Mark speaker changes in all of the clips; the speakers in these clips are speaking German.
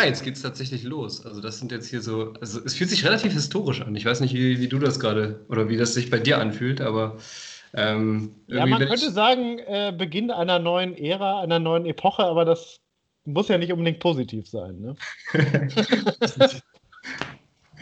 Speaker 1: Ja, jetzt geht es tatsächlich los. Also das sind jetzt hier so, also es fühlt sich relativ historisch an. Ich weiß nicht, wie, wie du das gerade oder wie das sich bei dir anfühlt, aber ähm,
Speaker 2: ja, man könnte ich... sagen, äh, Beginn einer neuen Ära, einer neuen Epoche, aber das muss ja nicht unbedingt positiv sein. Ne?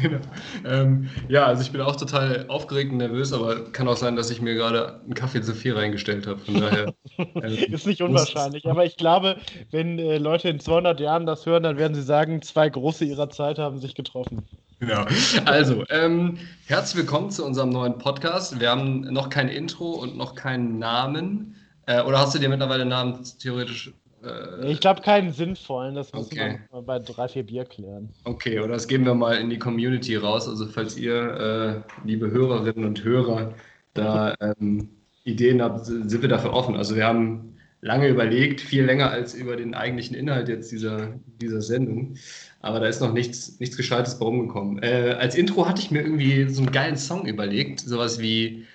Speaker 1: genau. Ähm, ja, also ich bin auch total aufgeregt und nervös, aber kann auch sein, dass ich mir gerade einen Kaffee zu viel reingestellt habe. Von daher
Speaker 2: äh, ist nicht unwahrscheinlich. Aber ich glaube, wenn äh, Leute in 200 Jahren das hören, dann werden sie sagen, zwei große ihrer Zeit haben sich getroffen.
Speaker 1: Genau. Also, ähm, herzlich willkommen zu unserem neuen Podcast. Wir haben noch kein Intro und noch keinen Namen. Äh, oder hast du dir mittlerweile einen Namen theoretisch
Speaker 2: äh, ich glaube keinen sinnvollen, das muss okay. man bei drei, vier Bier klären.
Speaker 1: Okay, oder das geben wir mal in die Community raus. Also falls ihr, äh, liebe Hörerinnen und Hörer, da ähm, Ideen habt, sind wir dafür offen. Also wir haben lange überlegt, viel länger als über den eigentlichen Inhalt jetzt dieser, dieser Sendung. Aber da ist noch nichts, nichts Gescheites bei rumgekommen. Äh, als Intro hatte ich mir irgendwie so einen geilen Song überlegt, sowas wie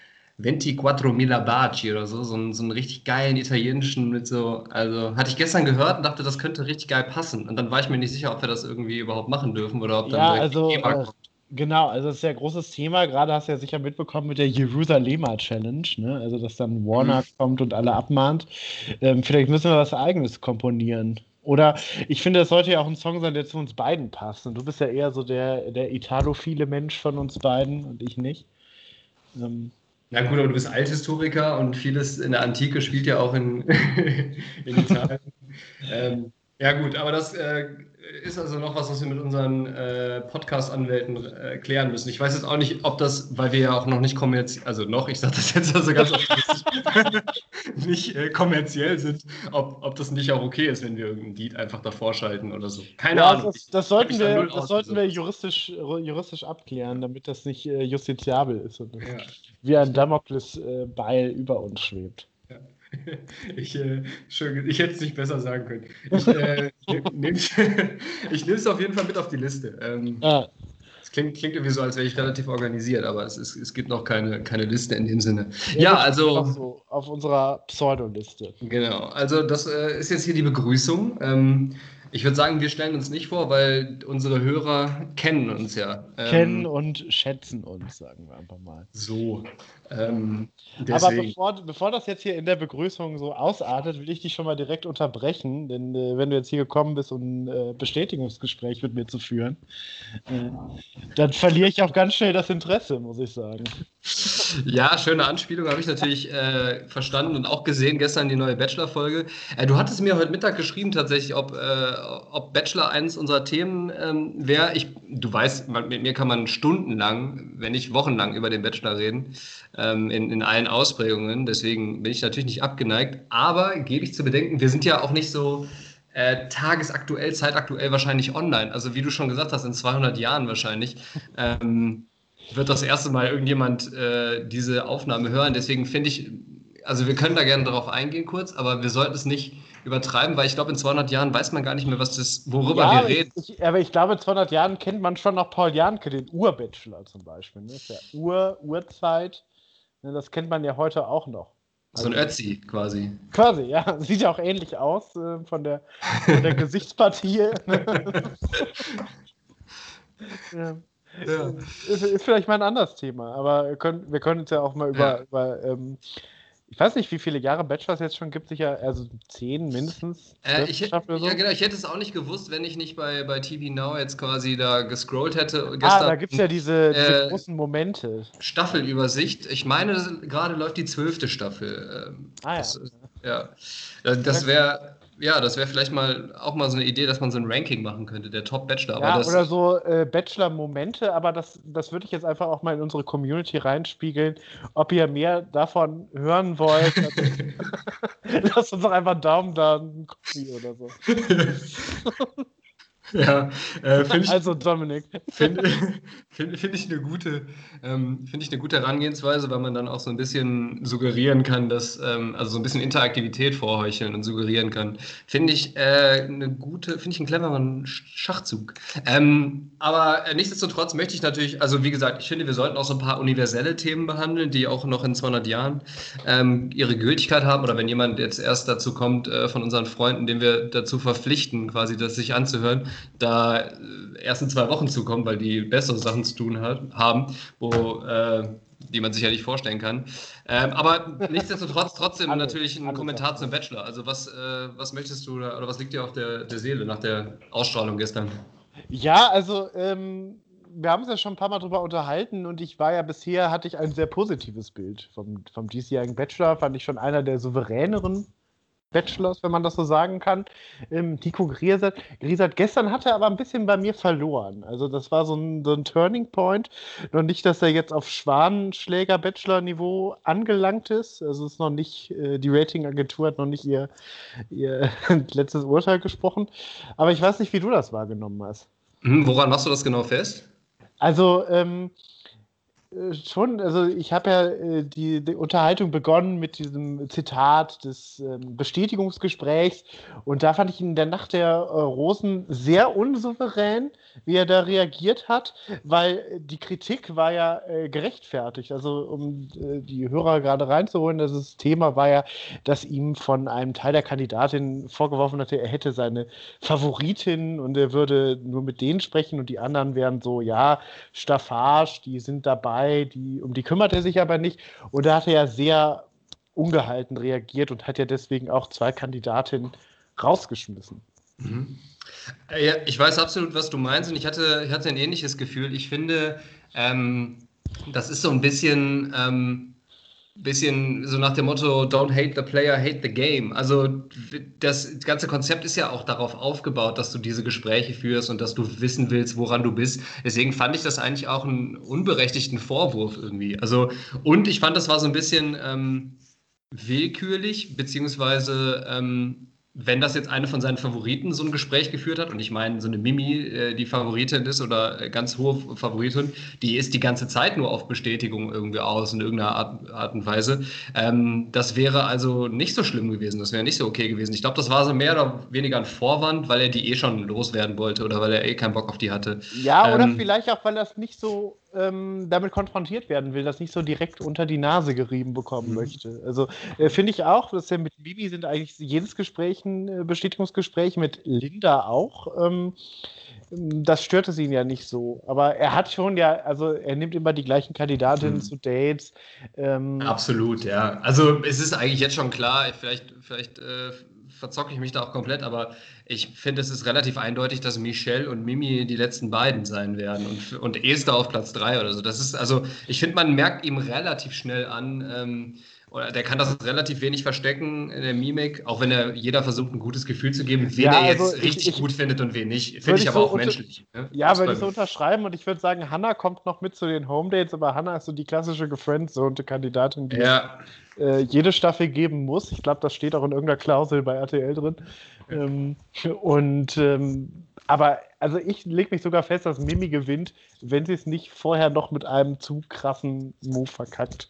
Speaker 1: 24.000 Baci oder so, so einen, so einen richtig geilen italienischen mit so, also hatte ich gestern gehört und dachte, das könnte richtig geil passen. Und dann war ich mir nicht sicher, ob wir das irgendwie überhaupt machen dürfen oder ob dann
Speaker 2: ja, also, Thema äh, kommt. Genau, also das ist ja ein großes Thema. Gerade hast du ja sicher mitbekommen mit der Jerusalemer Challenge, ne? Also dass dann Warner mhm. kommt und alle abmahnt. Ähm, vielleicht müssen wir was Eigenes komponieren. Oder ich finde, das sollte ja auch ein Song sein, der zu uns beiden passt. Und du bist ja eher so der, der italophile Mensch von uns beiden und ich nicht.
Speaker 1: Ähm, na gut, aber du bist Althistoriker und vieles in der Antike spielt ja auch in, in Italien. ähm, ja gut, aber das äh, ist also noch was, was wir mit unseren äh, Podcast-Anwälten äh, klären müssen. Ich weiß jetzt auch nicht, ob das, weil wir ja auch noch nicht kommerziell, also noch, ich sage das jetzt also ganz nicht äh, kommerziell sind, ob, ob das nicht auch okay ist, wenn wir irgendein Lied einfach davor schalten oder so.
Speaker 2: Keine ja, Ahnung. Das, das sollten, wir, das sollten wir juristisch, juristisch abklären, damit das nicht äh, justiziabel ist und ja. wie ein Damoklesbeil über uns schwebt. Ja.
Speaker 1: Ich, äh, schön, ich hätte es nicht besser sagen können. Ich, äh, nehme es auf jeden Fall mit auf die Liste. Ähm, ah. Es klingt, klingt irgendwie so, als wäre ich relativ organisiert, aber es, ist, es gibt noch keine, keine Liste in dem Sinne. Ja, ja also.
Speaker 2: So auf unserer Pseudoliste.
Speaker 1: Genau, also das äh, ist jetzt hier die Begrüßung. Ähm, ich würde sagen, wir stellen uns nicht vor, weil unsere Hörer kennen uns ja.
Speaker 2: Ähm, kennen und schätzen uns, sagen wir einfach mal.
Speaker 1: So.
Speaker 2: Ähm, Aber bevor, bevor das jetzt hier in der Begrüßung so ausartet, will ich dich schon mal direkt unterbrechen, denn äh, wenn du jetzt hier gekommen bist, um ein äh, Bestätigungsgespräch mit mir zu führen, äh, dann verliere ich auch ganz schnell das Interesse, muss ich sagen.
Speaker 1: Ja, schöne Anspielung, habe ich natürlich äh, verstanden und auch gesehen gestern die neue Bachelor-Folge. Äh, du hattest mir heute Mittag geschrieben tatsächlich, ob, äh, ob Bachelor eines unserer Themen ähm, wäre. Du weißt, mit mir kann man stundenlang, wenn nicht wochenlang über den Bachelor reden ähm, in, in allen Ausprägungen. Deswegen bin ich natürlich nicht abgeneigt. Aber gebe ich zu bedenken, wir sind ja auch nicht so äh, tagesaktuell, zeitaktuell wahrscheinlich online. Also wie du schon gesagt hast, in 200 Jahren wahrscheinlich. Ähm, wird das erste Mal irgendjemand äh, diese Aufnahme hören. Deswegen finde ich, also wir können da gerne darauf eingehen kurz, aber wir sollten es nicht übertreiben, weil ich glaube, in 200 Jahren weiß man gar nicht mehr, was das, worüber ja, wir reden.
Speaker 2: Ich, aber ich glaube, in 200 Jahren kennt man schon noch Paul Janke, den Urbachelor zum Beispiel. Ne? Das ist ja Ur, Urzeit. Ne, das kennt man ja heute auch noch.
Speaker 1: So ein also Ötzi quasi.
Speaker 2: Quasi, ja. Sieht ja auch ähnlich aus äh, von, der, von der Gesichtspartie. ja. Ja. Ist, ist, vielleicht mal ein anderes Thema, aber wir können, wir können uns ja auch mal über, ja. über ähm, ich weiß nicht, wie viele Jahre Bachelor es jetzt schon gibt, sicher, also zehn mindestens.
Speaker 1: Äh, ich, so. Ja, genau, ich hätte es auch nicht gewusst, wenn ich nicht bei, bei TV Now jetzt quasi da gescrollt hätte.
Speaker 2: Gestern, ah, da gibt es ja diese, diese äh, großen Momente.
Speaker 1: Staffelübersicht. Ich meine, gerade läuft die zwölfte Staffel. Ähm, ah, ja. Das, ja. Das wäre ja, das wäre vielleicht mal auch mal so eine Idee, dass man so ein Ranking machen könnte, der Top-Bachelor.
Speaker 2: Ja, oder so äh, Bachelor-Momente, aber das, das würde ich jetzt einfach auch mal in unsere Community reinspiegeln. Ob ihr mehr davon hören wollt, lasst uns doch einfach einen Daumen da, einen Kopie oder so.
Speaker 1: Ja,
Speaker 2: äh, ich, also Dominik.
Speaker 1: Finde find, find ich, eine gute, ähm, find ich eine gute Herangehensweise, weil man dann auch so ein bisschen suggerieren kann, dass, ähm, also so ein bisschen Interaktivität vorheucheln und suggerieren kann. Finde ich äh, eine gute, finde ich einen cleveren Schachzug. Ähm, aber äh, nichtsdestotrotz möchte ich natürlich, also wie gesagt, ich finde, wir sollten auch so ein paar universelle Themen behandeln, die auch noch in 200 Jahren ähm, ihre Gültigkeit haben. Oder wenn jemand jetzt erst dazu kommt, äh, von unseren Freunden, den wir dazu verpflichten, quasi das sich anzuhören, da äh, erst in zwei Wochen zukommen, weil die bessere Sachen zu tun hat, haben, wo, äh, die man sich ja nicht vorstellen kann. Ähm, aber nichtsdestotrotz trotzdem alles, natürlich ein Kommentar zum Bachelor. Also was, äh, was möchtest du oder was liegt dir auf der, der Seele nach der Ausstrahlung gestern?
Speaker 2: Ja, also ähm, wir haben uns ja schon ein paar Mal drüber unterhalten und ich war ja bisher, hatte ich ein sehr positives Bild vom, vom diesjährigen Bachelor, fand ich schon einer der souveräneren Bachelors, wenn man das so sagen kann. Ähm, Nico Griesert, Griesert gestern hat er aber ein bisschen bei mir verloren. Also das war so ein, so ein Turning Point. Noch nicht, dass er jetzt auf Schwanenschläger-Bachelor-Niveau angelangt ist. Also es ist noch nicht, äh, die Ratingagentur hat noch nicht ihr, ihr letztes Urteil gesprochen. Aber ich weiß nicht, wie du das wahrgenommen hast.
Speaker 1: Hm, woran machst du das genau fest?
Speaker 2: Also, ähm, äh, schon, also ich habe ja äh, die, die, Unterhaltung begonnen mit diesem Zitat des ähm, Bestätigungsgesprächs und da fand ich ihn in der Nacht der äh, Rosen sehr unsouverän, wie er da reagiert hat, weil die Kritik war ja äh, gerechtfertigt. Also um äh, die Hörer gerade reinzuholen, das Thema war ja, dass ihm von einem Teil der Kandidatin vorgeworfen hatte, er hätte seine Favoritin und er würde nur mit denen sprechen und die anderen wären so, ja, Staffage, die sind dabei, die, um die kümmert er sich aber nicht. Und da hat er ja sehr ungehalten reagiert und hat ja deswegen auch zwei Kandidatinnen rausgeschmissen.
Speaker 1: Mhm. Ja, ich weiß absolut, was du meinst und ich hatte, ich hatte ein ähnliches Gefühl. Ich finde, ähm, das ist so ein bisschen, ähm, bisschen so nach dem Motto, don't hate the player, hate the game. Also das ganze Konzept ist ja auch darauf aufgebaut, dass du diese Gespräche führst und dass du wissen willst, woran du bist. Deswegen fand ich das eigentlich auch einen unberechtigten Vorwurf irgendwie. Also, und ich fand, das war so ein bisschen ähm, willkürlich, beziehungsweise ähm, wenn das jetzt eine von seinen Favoriten so ein Gespräch geführt hat, und ich meine, so eine Mimi, äh, die Favoritin ist oder ganz hohe Favoritin, die ist die ganze Zeit nur auf Bestätigung irgendwie aus in irgendeiner Art, Art und Weise. Ähm, das wäre also nicht so schlimm gewesen, das wäre nicht so okay gewesen. Ich glaube, das war so mehr oder weniger ein Vorwand, weil er die eh schon loswerden wollte oder weil er eh keinen Bock auf die hatte.
Speaker 2: Ja, ähm, oder vielleicht auch, weil das nicht so ähm, damit konfrontiert werden will, das nicht so direkt unter die Nase gerieben bekommen mhm. möchte. Also äh, finde ich auch, dass ja mit Bibi sind eigentlich jedes Gespräch ein äh, Bestätigungsgespräch, mit Linda auch. Ähm, das stört es ihn ja nicht so. Aber er hat schon ja, also er nimmt immer die gleichen Kandidatinnen mhm. zu Dates.
Speaker 1: Ähm, Absolut, ja. Also es ist eigentlich jetzt schon klar, vielleicht, vielleicht äh, verzocke ich mich da auch komplett, aber ich finde, es ist relativ eindeutig, dass Michelle und Mimi die letzten beiden sein werden und, und Esther auf Platz drei oder so. Das ist, also, ich finde, man merkt ihm relativ schnell an, ähm, der kann das relativ wenig verstecken in der Mimik, auch wenn er jeder versucht, ein gutes Gefühl zu geben, wen ja, er also jetzt richtig ich, gut findet und wen nicht. Finde ich aber so auch menschlich.
Speaker 2: Ne? Ja, würde ich so unterschreiben und ich würde sagen, Hannah kommt noch mit zu den Home Dates, aber Hannah ist so die klassische gefriendzonte Kandidatin, die ja. äh, jede Staffel geben muss. Ich glaube, das steht auch in irgendeiner Klausel bei RTL drin. Ähm, und ähm, aber also ich lege mich sogar fest, dass Mimi gewinnt, wenn sie es nicht vorher noch mit einem zu krassen Move verkackt.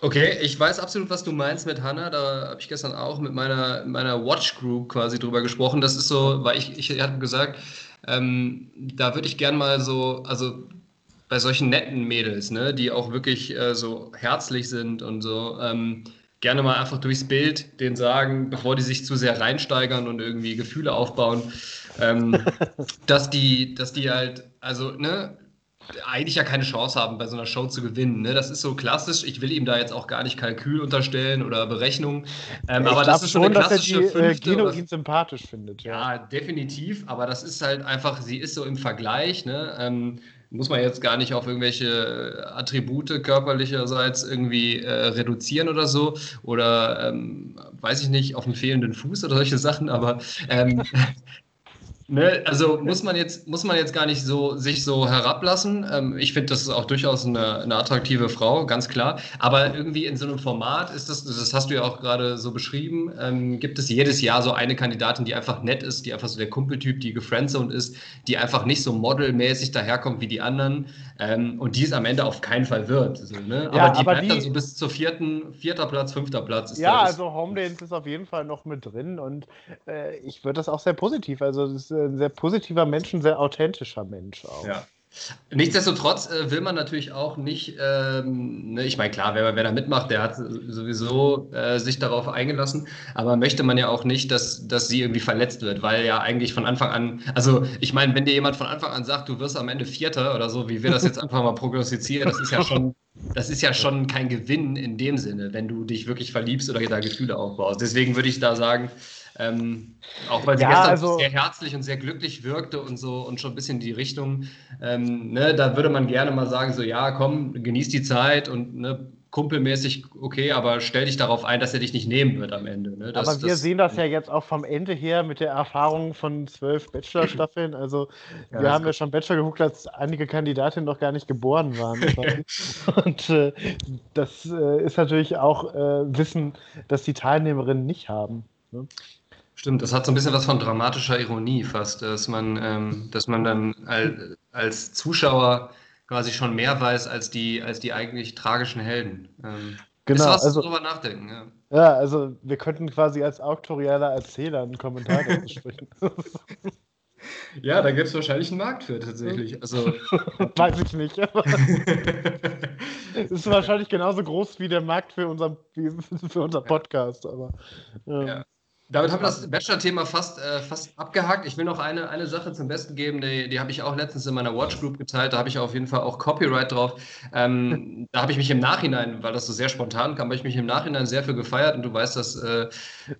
Speaker 1: Okay, ich weiß absolut, was du meinst mit Hannah. Da habe ich gestern auch mit meiner, meiner Watch Group quasi drüber gesprochen. Das ist so, weil ich, ich hatte gesagt, ähm, da würde ich gern mal so, also bei solchen netten Mädels, ne, die auch wirklich äh, so herzlich sind und so, ähm, gerne mal einfach durchs Bild den sagen, bevor die sich zu sehr reinsteigern und irgendwie Gefühle aufbauen, ähm, dass die, dass die halt, also, ne, eigentlich ja keine Chance haben, bei so einer Show zu gewinnen. Ne? Das ist so klassisch. Ich will ihm da jetzt auch gar nicht Kalkül unterstellen oder Berechnung.
Speaker 2: Ähm, aber das ist schon eine klassische dass er die, äh, Gino ihn sympathisch findet.
Speaker 1: Ja. ja. definitiv. Aber das ist halt einfach, sie ist so im Vergleich. Ne? Ähm, muss man jetzt gar nicht auf irgendwelche Attribute körperlicherseits irgendwie äh, reduzieren oder so. Oder ähm, weiß ich nicht, auf einen fehlenden Fuß oder solche Sachen. Aber ähm, Ne, also muss man jetzt muss man jetzt gar nicht so sich so herablassen. Ähm, ich finde, das ist auch durchaus eine, eine, attraktive Frau, ganz klar. Aber irgendwie in so einem Format ist das, das hast du ja auch gerade so beschrieben, ähm, gibt es jedes Jahr so eine Kandidatin, die einfach nett ist, die einfach so der Kumpeltyp, die gefriendzoned ist, die einfach nicht so modelmäßig daherkommt wie die anderen ähm, und die es am Ende auf keinen Fall wird. So, ne? Aber ja, die aber bleibt die, dann so bis zur vierten, vierter Platz, fünfter Platz.
Speaker 2: ja, also Homedance ist auf jeden Fall noch mit drin und äh, ich würde das auch sehr positiv. Also das ist ein sehr positiver Mensch, ein sehr authentischer Mensch auch.
Speaker 1: Ja. Nichtsdestotrotz äh, will man natürlich auch nicht, ähm, ne, ich meine, klar, wer, wer da mitmacht, der hat sowieso äh, sich darauf eingelassen, aber möchte man ja auch nicht, dass, dass sie irgendwie verletzt wird, weil ja eigentlich von Anfang an, also ich meine, wenn dir jemand von Anfang an sagt, du wirst am Ende Vierter oder so, wie wir das jetzt einfach mal prognostizieren, das ist ja schon, das ist ja schon kein Gewinn in dem Sinne, wenn du dich wirklich verliebst oder da Gefühle aufbaust. Deswegen würde ich da sagen, ähm, auch weil sie ja, gestern also, sehr herzlich und sehr glücklich wirkte und so und schon ein bisschen die Richtung. Ähm, ne, da würde man gerne mal sagen: so, ja, komm, genieß die Zeit und ne, kumpelmäßig okay, aber stell dich darauf ein, dass er dich nicht nehmen wird am Ende. Ne?
Speaker 2: Das, aber wir das, sehen das ja jetzt auch vom Ende her mit der Erfahrung von zwölf Bachelor-Staffeln. Also ja, wir haben ja schon Bachelor geguckt, als einige Kandidatinnen noch gar nicht geboren waren. und äh, das äh, ist natürlich auch äh, Wissen, dass die Teilnehmerinnen nicht haben. Ne?
Speaker 1: Stimmt, das hat so ein bisschen was von dramatischer Ironie fast, dass man, ähm, dass man dann als, als Zuschauer quasi schon mehr weiß als die, als die eigentlich tragischen Helden. Ähm,
Speaker 2: genau, ist
Speaker 1: was
Speaker 2: also,
Speaker 1: drüber nachdenken. Ja.
Speaker 2: ja, also wir könnten quasi als auktorialer Erzähler einen Kommentar dazu sprechen.
Speaker 1: Ja, da gibt es wahrscheinlich einen Markt für tatsächlich. Also,
Speaker 2: Weiß ich nicht. ist wahrscheinlich genauso groß wie der Markt für, unser, für unser Podcast. Aber,
Speaker 1: ähm, ja. Damit haben wir das Bachelor-Thema fast, äh, fast abgehakt. Ich will noch eine, eine Sache zum Besten geben, die, die habe ich auch letztens in meiner Watch Group geteilt. Da habe ich auf jeden Fall auch Copyright drauf. Ähm, da habe ich mich im Nachhinein, weil das so sehr spontan kam, habe ich mich im Nachhinein sehr für gefeiert und du weißt, dass äh,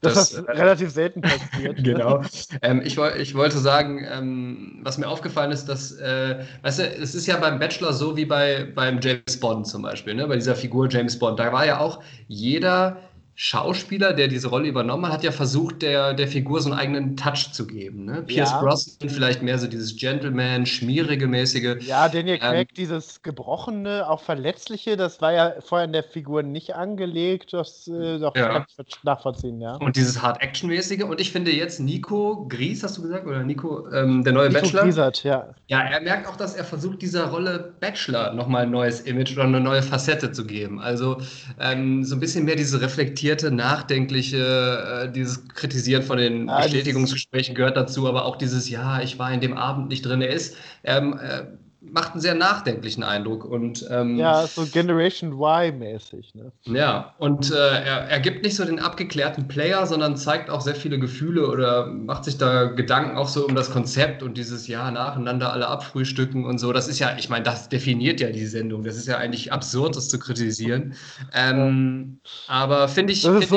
Speaker 2: das, das äh, relativ selten passiert.
Speaker 1: genau. Ähm, ich, ich wollte sagen, ähm, was mir aufgefallen ist, dass, äh, weißt du, es ist ja beim Bachelor so wie bei, beim James Bond zum Beispiel, ne? bei dieser Figur James Bond. Da war ja auch jeder Schauspieler, der diese Rolle übernommen hat, hat ja versucht, der, der Figur so einen eigenen Touch zu geben. Ne? Pierce ja. Brosnan vielleicht mehr so dieses Gentleman, schmierige mäßige.
Speaker 2: Ja, Daniel ähm, Craig, ähm, dieses gebrochene, auch verletzliche, das war ja vorher in der Figur nicht angelegt. Das äh, doch, ja. kann ich nachvollziehen, ja.
Speaker 1: Und dieses Hard-Action-mäßige. Und ich finde jetzt Nico Gries, hast du gesagt, oder Nico, ähm, der neue Nico Bachelor.
Speaker 2: Griesert, ja.
Speaker 1: Ja, er merkt auch, dass er versucht, dieser Rolle Bachelor nochmal ein neues Image oder eine neue Facette zu geben. Also ähm, so ein bisschen mehr diese reflektierte reflektierte, nachdenkliche, äh, dieses Kritisieren von den ja, Bestätigungsgesprächen gehört dazu, aber auch dieses, ja, ich war in dem Abend nicht drin. Er ist, ähm, äh, macht einen sehr nachdenklichen Eindruck. Und, ähm,
Speaker 2: ja, so Generation Y-mäßig. Ne?
Speaker 1: Ja, und äh, er, er gibt nicht so den abgeklärten Player, sondern zeigt auch sehr viele Gefühle oder macht sich da Gedanken auch so um das Konzept und dieses Ja, nacheinander alle abfrühstücken und so. Das ist ja, ich meine, das definiert ja die Sendung. Das ist ja eigentlich absurd, das zu kritisieren. Ähm, aber finde ich.
Speaker 2: Wie also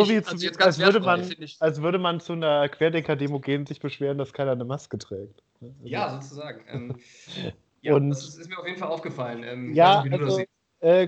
Speaker 2: als, würde man, ich, als würde man zu einer Querdenker-Demo gehen, sich beschweren, dass keiner eine Maske trägt.
Speaker 1: Also ja, sozusagen. Ähm, Ja, und, das ist, mir auf jeden Fall aufgefallen. Ähm,
Speaker 2: ja, nicht, also, äh,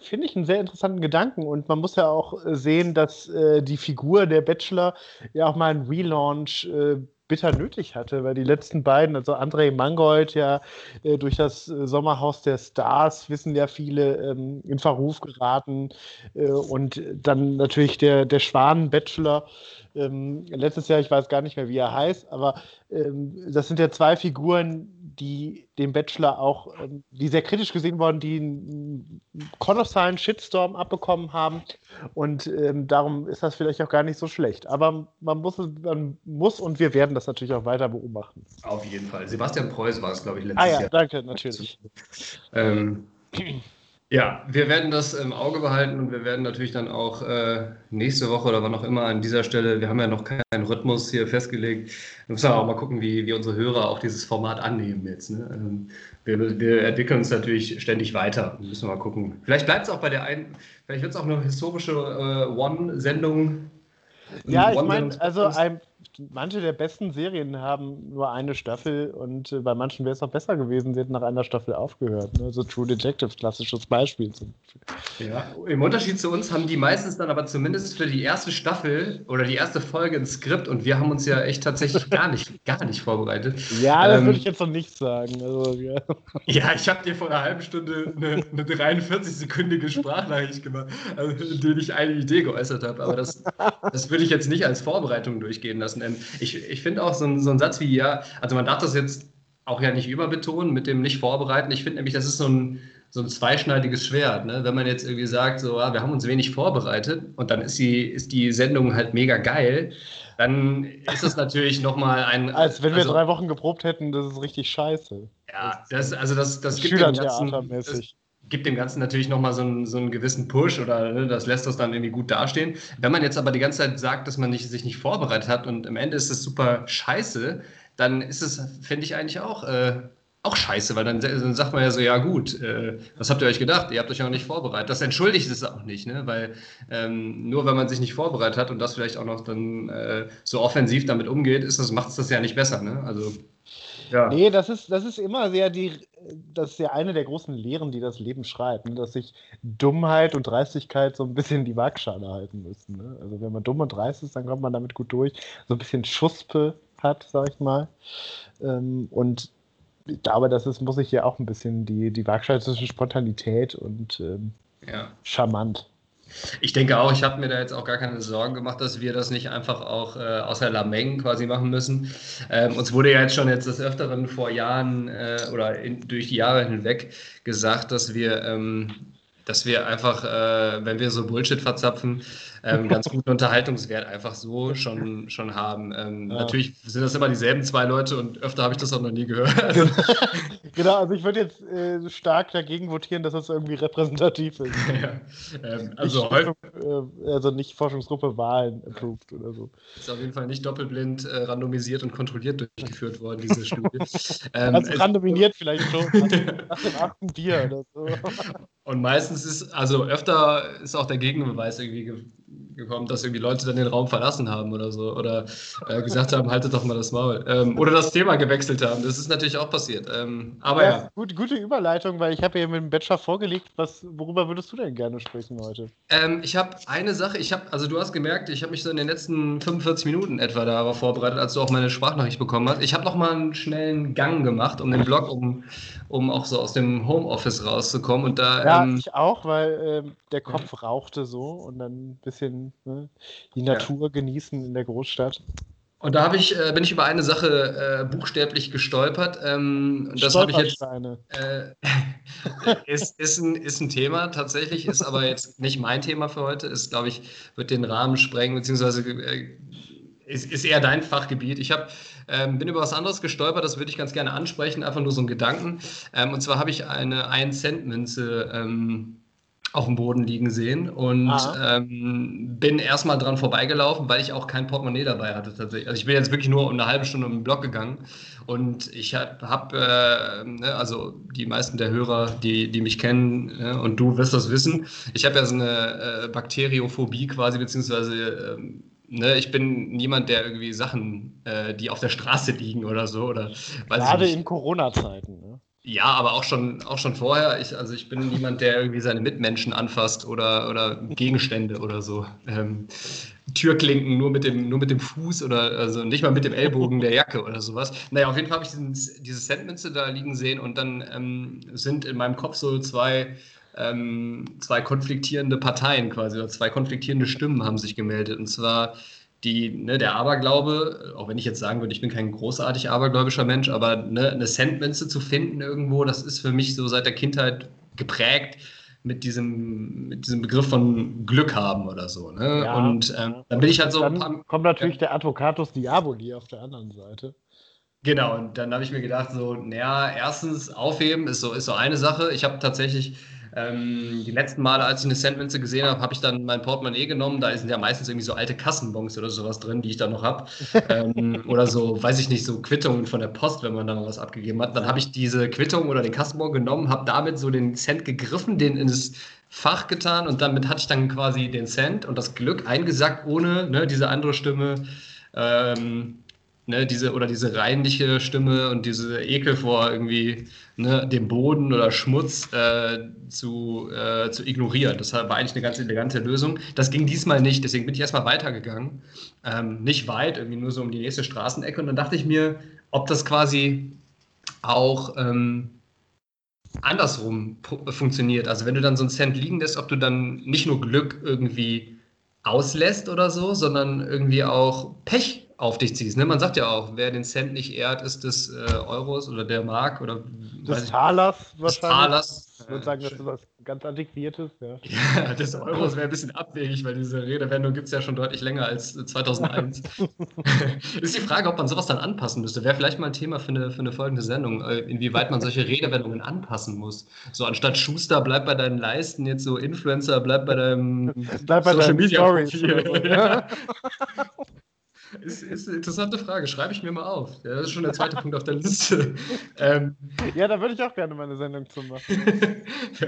Speaker 2: finde ich einen sehr interessanten Gedanken und man muss ja auch äh, sehen, dass äh, die Figur der Bachelor ja auch mal einen Relaunch äh, bitter nötig hatte, weil die letzten beiden, also André Mangold ja äh, durch das äh, Sommerhaus der Stars, wissen ja viele, ähm, in Verruf geraten äh, und dann natürlich der, der Schwanen-Bachelor ähm, letztes Jahr, ich weiß gar nicht mehr, wie er heißt, aber ähm, das sind ja zwei Figuren, die den Bachelor auch, ähm, die sehr kritisch gesehen worden, die einen kolossalen Shitstorm abbekommen haben. Und ähm, darum ist das vielleicht auch gar nicht so schlecht. Aber man muss, man muss und wir werden das natürlich auch weiter beobachten.
Speaker 1: Auf jeden Fall. Sebastian Preuß war es, glaube ich,
Speaker 2: letztes Jahr. Ah ja, Jahr. danke, natürlich.
Speaker 1: Ja, wir werden das im Auge behalten und wir werden natürlich dann auch äh, nächste Woche oder wann auch immer an dieser Stelle, wir haben ja noch keinen Rhythmus hier festgelegt, wir müssen auch mal gucken, wie, wie unsere Hörer auch dieses Format annehmen jetzt. Ne? Ähm, wir, wir, entwickeln uns natürlich ständig weiter. Wir müssen mal gucken. Vielleicht bleibt es auch bei der einen, vielleicht wird es auch eine historische äh, One-Sendung.
Speaker 2: Ja, ich meine, also ein, manche der besten Serien haben nur eine Staffel und äh, bei manchen wäre es auch besser gewesen, sie hätten nach einer Staffel aufgehört. Ne? So True Detective, klassisches Beispiel.
Speaker 1: Ja, im Unterschied zu uns haben die meistens dann aber zumindest für die erste Staffel oder die erste Folge ein Skript und wir haben uns ja echt tatsächlich gar nicht, gar nicht vorbereitet.
Speaker 2: Ja, das ähm, würde ich jetzt noch nicht sagen. Also,
Speaker 1: ja. ja. ich habe dir vor einer halben Stunde eine, eine 43-sekündige Sprachnachricht gemacht, also, in der ich eine Idee geäußert habe, aber das, das würde ich jetzt nicht als Vorbereitung durchgehen lassen. Ähm, ich ich finde auch so, ein, so ein Satz wie, ja, also man darf das jetzt auch ja nicht überbetonen mit dem nicht vorbereiten. Ich finde nämlich, das ist so ein, so ein zweischneidiges Schwert. Ne? Wenn man jetzt irgendwie sagt, so, ah, wir haben uns wenig vorbereitet und dann ist die, ist die Sendung halt mega geil, dann ist es natürlich nochmal ein.
Speaker 2: Als wenn wir also, drei Wochen geprobt hätten, das ist richtig scheiße.
Speaker 1: Ja, das, also das, das gibt dem Ganzen, das gibt dem Ganzen natürlich nochmal so einen, so einen gewissen Push oder ne, das lässt das dann irgendwie gut dastehen. Wenn man jetzt aber die ganze Zeit sagt, dass man nicht, sich nicht vorbereitet hat und am Ende ist es super scheiße, dann ist es, finde ich eigentlich auch. Äh, auch scheiße, weil dann, dann, sagt man ja so, ja gut, äh, was habt ihr euch gedacht? Ihr habt euch auch nicht vorbereitet. Das entschuldigt es auch nicht, ne? weil ähm, nur wenn man sich nicht vorbereitet hat und das vielleicht auch noch dann äh, so offensiv damit umgeht, macht es das ja nicht besser. Ne? Also,
Speaker 2: ja. Nee, das ist, das ist immer sehr die, das ist ja eine der großen Lehren, die das Leben schreibt, ne? dass sich Dummheit und Dreistigkeit so ein bisschen die Waagschale halten müssen. Ne? Also wenn man dumm und dreist ist, dann kommt man damit gut durch. So ein bisschen Schuspe hat, sag ich mal. Ähm, und glaube, das ist, muss ich ja auch ein bisschen die, die Waagschale zwischen Spontanität und ähm, ja. charmant.
Speaker 1: Ich denke auch, ich habe mir da jetzt auch gar keine Sorgen gemacht, dass wir das nicht einfach auch äh, außer Lameng quasi machen müssen. Ähm, uns wurde ja jetzt schon jetzt des Öfteren vor Jahren äh, oder in, durch die Jahre hinweg gesagt, dass wir, ähm, dass wir einfach, äh, wenn wir so Bullshit verzapfen, ähm, ganz guten Unterhaltungswert einfach so schon, schon haben. Ähm, ja. Natürlich sind das immer dieselben zwei Leute und öfter habe ich das auch noch nie gehört.
Speaker 2: genau, also ich würde jetzt äh, stark dagegen votieren, dass das irgendwie repräsentativ ist.
Speaker 1: ja. ähm, also,
Speaker 2: nicht, äh, also nicht Forschungsgruppe Wahlen approved oder so.
Speaker 1: Ist auf jeden Fall nicht doppelblind äh, randomisiert und kontrolliert durchgeführt worden, diese Studie.
Speaker 2: ähm, also randominiert vielleicht schon nach dem achten Bier oder so.
Speaker 1: Und meistens ist, also öfter ist auch der Gegenbeweis irgendwie gekommen, dass irgendwie Leute dann den Raum verlassen haben oder so. Oder äh, gesagt haben, haltet doch mal das Maul. Ähm, oder das Thema gewechselt haben. Das ist natürlich auch passiert. Ähm, aber ja. ja.
Speaker 2: Gut, gute Überleitung, weil ich habe ja mit dem Bachelor vorgelegt. Was, worüber würdest du denn gerne sprechen heute?
Speaker 1: Ähm, ich habe eine Sache, ich habe, also du hast gemerkt, ich habe mich so in den letzten 45 Minuten etwa darauf vorbereitet, als du auch meine Sprachnachricht bekommen hast. Ich habe noch mal einen schnellen Gang gemacht um den Blog, um, um auch so aus dem Homeoffice rauszukommen. Und da,
Speaker 2: ja, ähm, ich auch, weil äh, der Kopf rauchte so und dann ein bisschen ne, die Natur ja. genießen in der Großstadt.
Speaker 1: Und da ich, äh, bin ich über eine Sache äh, buchstäblich gestolpert. Ähm, das habe ich jetzt. Äh, ist, ist, ein, ist ein Thema tatsächlich, ist aber jetzt nicht mein Thema für heute. Ist, glaube ich, wird den Rahmen sprengen, beziehungsweise äh, ist, ist eher dein Fachgebiet. Ich habe ähm, bin über was anderes gestolpert, das würde ich ganz gerne ansprechen, einfach nur so ein Gedanken. Ähm, und zwar habe ich eine 1-Cent-Münze ähm, auf dem Boden liegen sehen und ähm, bin erstmal dran vorbeigelaufen, weil ich auch kein Portemonnaie dabei hatte tatsächlich. Also ich bin jetzt wirklich nur eine halbe Stunde um den Block gegangen und ich habe, hab, äh, ne, also die meisten der Hörer, die, die mich kennen ne, und du wirst das wissen, ich habe ja so eine äh, Bakteriophobie quasi, beziehungsweise äh, Ne, ich bin niemand, der irgendwie Sachen, äh, die auf der Straße liegen oder so. Oder,
Speaker 2: Gerade in Corona-Zeiten. Ne?
Speaker 1: Ja, aber auch schon, auch schon vorher. Ich, also ich bin niemand, der irgendwie seine Mitmenschen anfasst oder, oder Gegenstände oder so. Ähm, Türklinken nur mit, dem, nur mit dem Fuß oder also nicht mal mit dem Ellbogen der Jacke oder sowas. Naja, auf jeden Fall habe ich diesen, diese Centmünze da liegen sehen und dann ähm, sind in meinem Kopf so zwei, ähm, zwei konfliktierende Parteien quasi oder zwei konfliktierende Stimmen haben sich gemeldet. Und zwar die, ne, der Aberglaube, auch wenn ich jetzt sagen würde, ich bin kein großartig abergläubischer Mensch, aber ne, eine Centmünze zu finden irgendwo, das ist für mich so seit der Kindheit geprägt mit diesem, mit diesem Begriff von Glück haben oder so. Ne? Ja, und ähm, dann bin ich halt so.
Speaker 2: Dann kommt natürlich der Advocatus Diaboli auf der anderen Seite.
Speaker 1: Genau, und dann habe ich mir gedacht, so, naja, erstens aufheben ist so, ist so eine Sache. Ich habe tatsächlich ähm, die letzten Male, als ich eine Centmünze gesehen habe, habe ich dann mein Portemonnaie genommen. Da sind ja meistens irgendwie so alte Kassenbons oder sowas drin, die ich da noch habe. ähm, oder so, weiß ich nicht, so Quittungen von der Post, wenn man da mal was abgegeben hat. Dann habe ich diese Quittung oder den Kassenbon genommen, habe damit so den Cent gegriffen, den ins Fach getan und damit hatte ich dann quasi den Cent und das Glück eingesackt, ohne ne, diese andere Stimme. Ähm, ne, diese oder diese reinliche Stimme und diese Ekel vor irgendwie ne, dem Boden oder Schmutz äh, zu, äh, zu ignorieren. Das war eigentlich eine ganz elegante Lösung. Das ging diesmal nicht, deswegen bin ich erstmal weitergegangen. Ähm, nicht weit, irgendwie nur so um die nächste Straßenecke. Und dann dachte ich mir, ob das quasi auch ähm, andersrum funktioniert. Also wenn du dann so einen Cent liegen lässt, ob du dann nicht nur Glück irgendwie auslässt oder so, sondern irgendwie auch Pech auf dich ziehst. Ne? Man sagt ja auch, wer den Cent nicht ehrt, ist des äh, Euros oder der Mark oder
Speaker 2: des Talers
Speaker 1: wahrscheinlich. Des Talers.
Speaker 2: Ich würde sagen, das ist was ganz Antiquiertes. Ja,
Speaker 1: ja des Euros wäre ein bisschen abwegig, weil diese Redewendung gibt es ja schon deutlich länger als 2001. ist die Frage, ob man sowas dann anpassen müsste. Wäre vielleicht mal ein Thema für eine, für eine folgende Sendung, äh, inwieweit man solche Redewendungen anpassen muss. So anstatt Schuster, bleib bei deinen Leisten, jetzt so Influencer, bleib bei deinem
Speaker 2: bleib bei Social Media Stories.
Speaker 1: Ja. Ist, ist, eine interessante Frage. Schreibe ich mir mal auf. Ja, das ist schon der zweite Punkt auf der Liste.
Speaker 2: Ähm, ja, da würde ich auch gerne mal eine Sendung zu machen.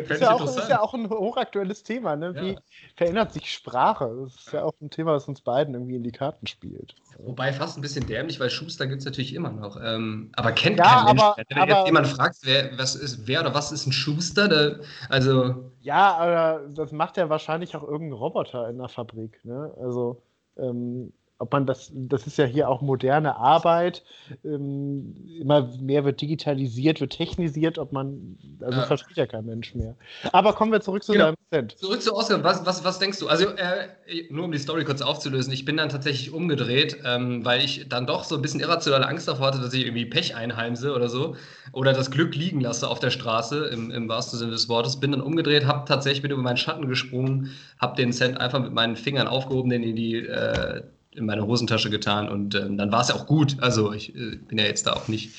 Speaker 2: ist, ja auch, ist, ja auch, ein hochaktuelles Thema. Ne? Wie ja. verändert sich Sprache? Das ist ja auch ein Thema, das uns beiden irgendwie in die Karten spielt.
Speaker 1: Wobei fast ein bisschen dämlich, weil Schuster gibt es natürlich immer noch. Ähm, aber kennt ja, kein Mensch. Aber, Wenn aber, jetzt jemand fragt, wer, was ist, wer oder was ist ein Schuster, da, also.
Speaker 2: Ja, aber das macht ja wahrscheinlich auch irgendein Roboter in der Fabrik. Ne? Also. Ähm, ob man das, das ist ja hier auch moderne Arbeit, ähm, immer mehr wird digitalisiert, wird technisiert, ob man, also ja. versteht ja kein Mensch mehr. Aber kommen wir zurück zu genau. deinem
Speaker 1: Cent. Zurück zu Oscar, was, was, was denkst du? Also, äh, nur um die Story kurz aufzulösen, ich bin dann tatsächlich umgedreht, ähm, weil ich dann doch so ein bisschen irrationale Angst davor hatte, dass ich irgendwie Pech einheimse oder so, oder das Glück liegen lasse auf der Straße, im, im wahrsten Sinne des Wortes. Bin dann umgedreht, habe tatsächlich bin über meinen Schatten gesprungen, habe den Cent einfach mit meinen Fingern aufgehoben, den in die äh, in meine Hosentasche getan und ähm, dann war es ja auch gut. Also ich äh, bin ja jetzt da auch nicht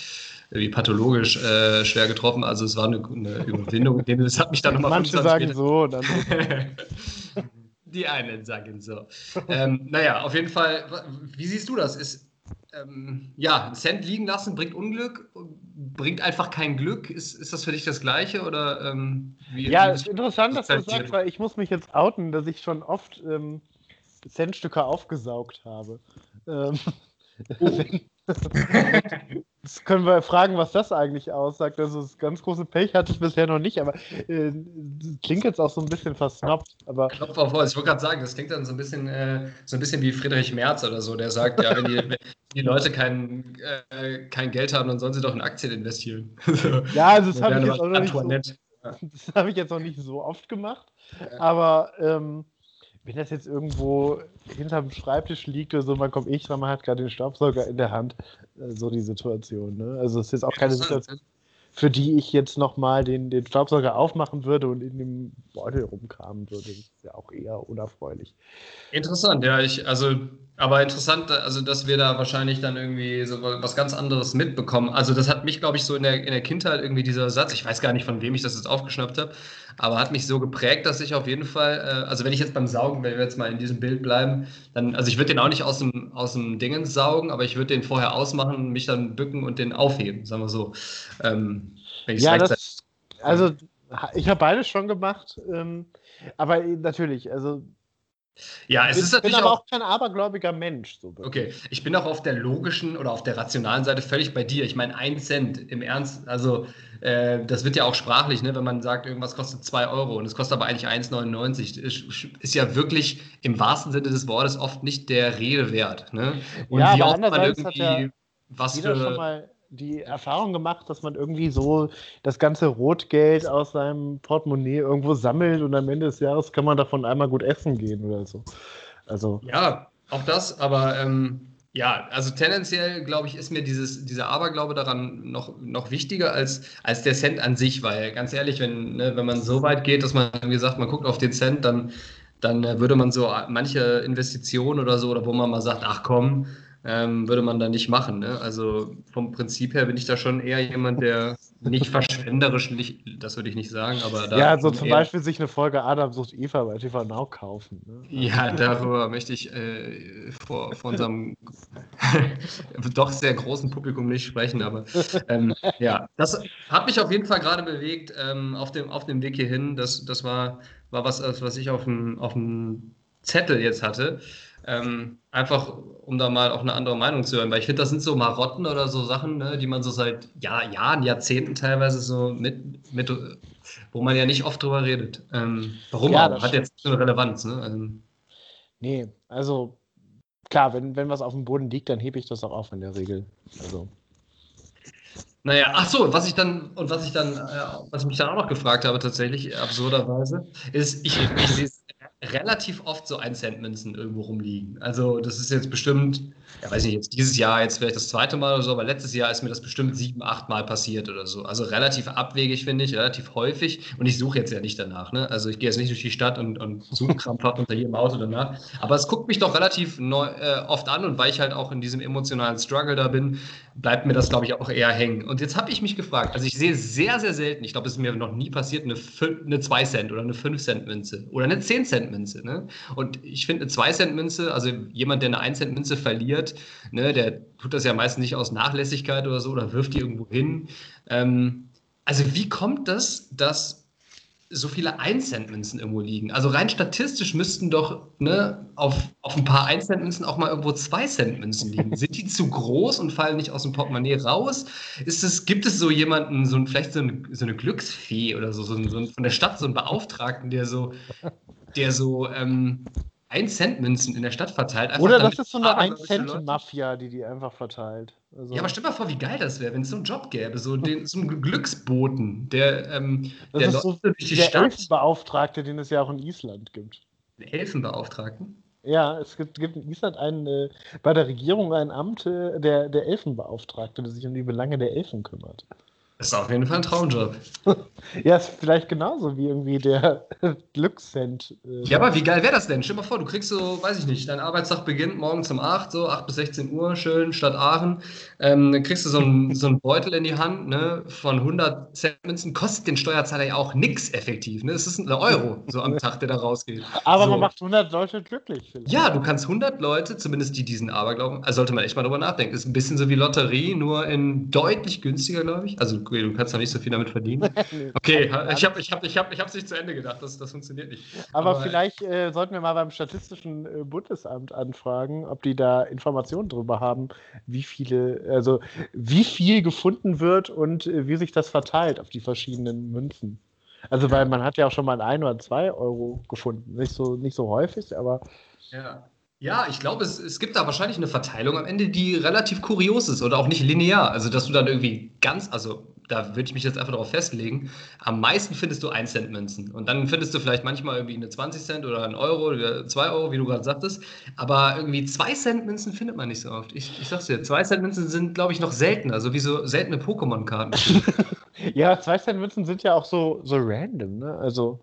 Speaker 1: irgendwie pathologisch äh, schwer getroffen. Also es war eine, eine Überwindung. Das hat mich dann nochmal
Speaker 2: Manche sagen so. Dann
Speaker 1: Die einen sagen so. ähm, naja, auf jeden Fall, wie siehst du das? Ist, ähm, ja, Cent liegen lassen bringt Unglück, bringt einfach kein Glück. Ist, ist das für dich das Gleiche? Oder, ähm,
Speaker 2: wie, ja, wie interessant, dass du sagst, weil ich muss mich jetzt outen, dass ich schon oft ähm, Centstücke aufgesaugt habe. Ähm, oh. das können wir fragen, was das eigentlich aussagt. Also das ganz große Pech hatte ich bisher noch nicht, aber äh, klingt jetzt auch so ein bisschen versnobbt. Aber
Speaker 1: Klopf auf Holz. Ich wollte gerade sagen, das klingt dann so ein bisschen äh, so ein bisschen wie Friedrich Merz oder so, der sagt, ja, wenn die, wenn die Leute kein, äh, kein Geld haben, dann sollen sie doch in Aktien investieren.
Speaker 2: ja, also das habe ich, jetzt auch noch nicht so, das ich jetzt noch nicht so oft gemacht. Aber ähm, wenn das jetzt irgendwo hinterm Schreibtisch liegt oder so, man kommt ich dran, man hat gerade den Staubsauger in der Hand, äh, so die Situation. Ne? Also es ist jetzt auch keine Situation, für die ich jetzt nochmal den, den Staubsauger aufmachen würde und in dem Beutel rumkramen würde. Das ist ja auch eher unerfreulich.
Speaker 1: Interessant, ja. Ich, also, aber interessant, also dass wir da wahrscheinlich dann irgendwie so was ganz anderes mitbekommen. Also das hat mich, glaube ich, so in der, in der Kindheit irgendwie dieser Satz, ich weiß gar nicht, von wem ich das jetzt aufgeschnappt habe, aber hat mich so geprägt, dass ich auf jeden Fall, äh, also wenn ich jetzt beim Saugen, wenn wir jetzt mal in diesem Bild bleiben, dann, also ich würde den auch nicht aus dem, aus dem Dingens saugen, aber ich würde den vorher ausmachen, mich dann bücken und den aufheben, sagen wir so. Ähm,
Speaker 2: ja, das, also ich habe beides schon gemacht, ähm, aber natürlich, also
Speaker 1: ja, es
Speaker 2: ich
Speaker 1: ist natürlich
Speaker 2: bin aber auch, kein abergläubiger Mensch.
Speaker 1: So okay, ich bin auch auf der logischen oder auf der rationalen Seite völlig bei dir. Ich meine, ein Cent im Ernst, also äh, das wird ja auch sprachlich, ne, wenn man sagt, irgendwas kostet 2 Euro und es kostet aber eigentlich 1,99, ist, ist, ja wirklich im wahrsten Sinne des Wortes oft nicht der Rede wert. Ne?
Speaker 2: Und ja, wie andererseits hat ja was für. Die Erfahrung gemacht, dass man irgendwie so das ganze Rotgeld aus seinem Portemonnaie irgendwo sammelt und am Ende des Jahres kann man davon einmal gut essen gehen oder so. Also.
Speaker 1: Ja, auch das, aber ähm, ja, also tendenziell, glaube ich, ist mir dieses, dieser Aberglaube daran noch, noch wichtiger als, als der Cent an sich, weil ganz ehrlich, wenn, ne, wenn man so weit geht, dass man, wie gesagt, man guckt auf den Cent, dann, dann äh, würde man so manche Investitionen oder so, oder wo man mal sagt, ach komm, ähm, würde man da nicht machen. Ne? Also vom Prinzip her bin ich da schon eher jemand, der nicht verschwenderisch, nicht, das würde ich nicht sagen, aber
Speaker 2: da. Ja, so zum Beispiel sich eine Folge Adam sucht Eva bei TV Now kaufen. Ne?
Speaker 1: Ja, darüber möchte ich äh, vor, vor unserem doch sehr großen Publikum nicht sprechen, aber ähm, ja, das hat mich auf jeden Fall gerade bewegt ähm, auf, dem, auf dem Weg hierhin. Das, das war, war was, was ich auf dem, auf dem Zettel jetzt hatte. Ähm, einfach, um da mal auch eine andere Meinung zu hören, weil ich finde, das sind so Marotten oder so Sachen, ne, die man so seit Jahr, Jahren, Jahrzehnten teilweise so mit, mit, wo man ja nicht oft drüber redet. Ähm, warum ja? Hat jetzt so eine Relevanz, ne? Also,
Speaker 2: nee, also klar, wenn, wenn was auf dem Boden liegt, dann hebe ich das auch auf in der Regel. Also.
Speaker 1: Naja, ach so, was ich dann, und was ich dann, äh, was ich mich dann auch noch gefragt habe, tatsächlich, absurderweise, ist, ich, ich sehe es relativ oft so 1-Cent-Münzen irgendwo rumliegen. Also das ist jetzt bestimmt, ja, weiß ich jetzt dieses Jahr jetzt vielleicht das zweite Mal oder so, aber letztes Jahr ist mir das bestimmt sieben, acht Mal passiert oder so. Also relativ abwegig, finde ich, relativ häufig. Und ich suche jetzt ja nicht danach. Ne? Also ich gehe jetzt nicht durch die Stadt und, und suche krampfhaft unter jedem Auto danach. Aber es guckt mich doch relativ neu, äh, oft an und weil ich halt auch in diesem emotionalen Struggle da bin, bleibt mir das, glaube ich, auch eher hängen. Und jetzt habe ich mich gefragt, also ich sehe sehr, sehr selten, ich glaube, es ist mir noch nie passiert, eine, 2-Cent- oder eine 5-Cent-Münze oder eine 10-Cent-Münze. 1-Cent-Münze. Ne? Und ich finde, eine 2-Cent-Münze, also jemand, der eine 1-Cent-Münze verliert, ne, der tut das ja meistens nicht aus Nachlässigkeit oder so oder wirft die irgendwo hin. Ähm, also, wie kommt das, dass so viele 1-Cent-Münzen irgendwo liegen. Also rein statistisch müssten doch ne, auf, auf ein paar 1-Cent-Münzen auch mal irgendwo 2-Cent-Münzen liegen. Sind die zu groß und fallen nicht aus dem Portemonnaie raus? Ist es, gibt es so jemanden, so ein, vielleicht so eine, so eine Glücksfee oder so, so, ein, so ein, von der Stadt, so einen Beauftragten, der so der so ähm, 1-Cent-Münzen in der Stadt verteilt.
Speaker 2: Oder das ist so eine 1-Cent-Mafia, die die einfach verteilt.
Speaker 1: Also ja, aber stell mal vor, wie geil das wäre, wenn es so einen Job gäbe, so, den, so einen Glücksboten, der, ähm,
Speaker 2: der ist so durch die der Stadt. Elfenbeauftragte, den es ja auch in Island gibt.
Speaker 1: Den Elfenbeauftragten?
Speaker 2: Ja, es gibt, gibt in Island einen, äh, bei der Regierung ein Amt, äh, der, der Elfenbeauftragte, der sich um die Belange der Elfen kümmert.
Speaker 1: Das ist auf jeden Fall ein Traumjob.
Speaker 2: ja, ist vielleicht genauso wie irgendwie der Glückscent.
Speaker 1: Äh, ja, aber wie geil wäre das denn? Stell dir mal vor, du kriegst so, weiß ich nicht, dein Arbeitstag beginnt morgens um 8, so 8 bis 16 Uhr, schön, Stadt Aachen. Ähm, dann kriegst du so einen, so einen Beutel in die Hand ne, von 100 Cent Münzen, kostet den Steuerzahler ja auch nichts effektiv. Ne? Es ist ein Euro so am Tag, der da rausgeht.
Speaker 2: Aber
Speaker 1: so.
Speaker 2: man macht 100 Leute glücklich.
Speaker 1: Vielleicht. Ja, du kannst 100 Leute, zumindest die diesen Aberglauben, also sollte man echt mal drüber nachdenken. Ist ein bisschen so wie Lotterie, nur in deutlich günstiger, glaube ich. Also du kannst noch nicht so viel damit verdienen. Okay, ich habe ich hab, ich hab, ich es nicht zu Ende gedacht, das, das funktioniert nicht.
Speaker 2: Aber, Aber vielleicht äh, sollten wir mal beim Statistischen äh, Bundesamt anfragen, ob die da Informationen darüber haben, wie viele, also wie viel gefunden wird und äh, wie sich das verteilt auf die verschiedenen Münzen. Also, weil man hat ja auch schon mal ein oder zwei Euro gefunden. Nicht so, nicht so häufig, aber.
Speaker 1: Ja. Ja, ich glaube, es, es gibt da wahrscheinlich eine Verteilung am Ende, die relativ kurios ist oder auch nicht linear. Also, dass du dann irgendwie ganz, also da würde ich mich jetzt einfach darauf festlegen, am meisten findest du 1 Cent Münzen. Und dann findest du vielleicht manchmal irgendwie eine 20 Cent oder ein Euro oder 2 Euro, wie du gerade sagtest. Aber irgendwie 2 Cent Münzen findet man nicht so oft. Ich, ich sag's dir, 2 Cent Münzen sind, glaube ich, noch seltener, so wie so seltene Pokémon-Karten.
Speaker 2: ja, 2 Cent Münzen sind ja auch so, so random, ne? Also.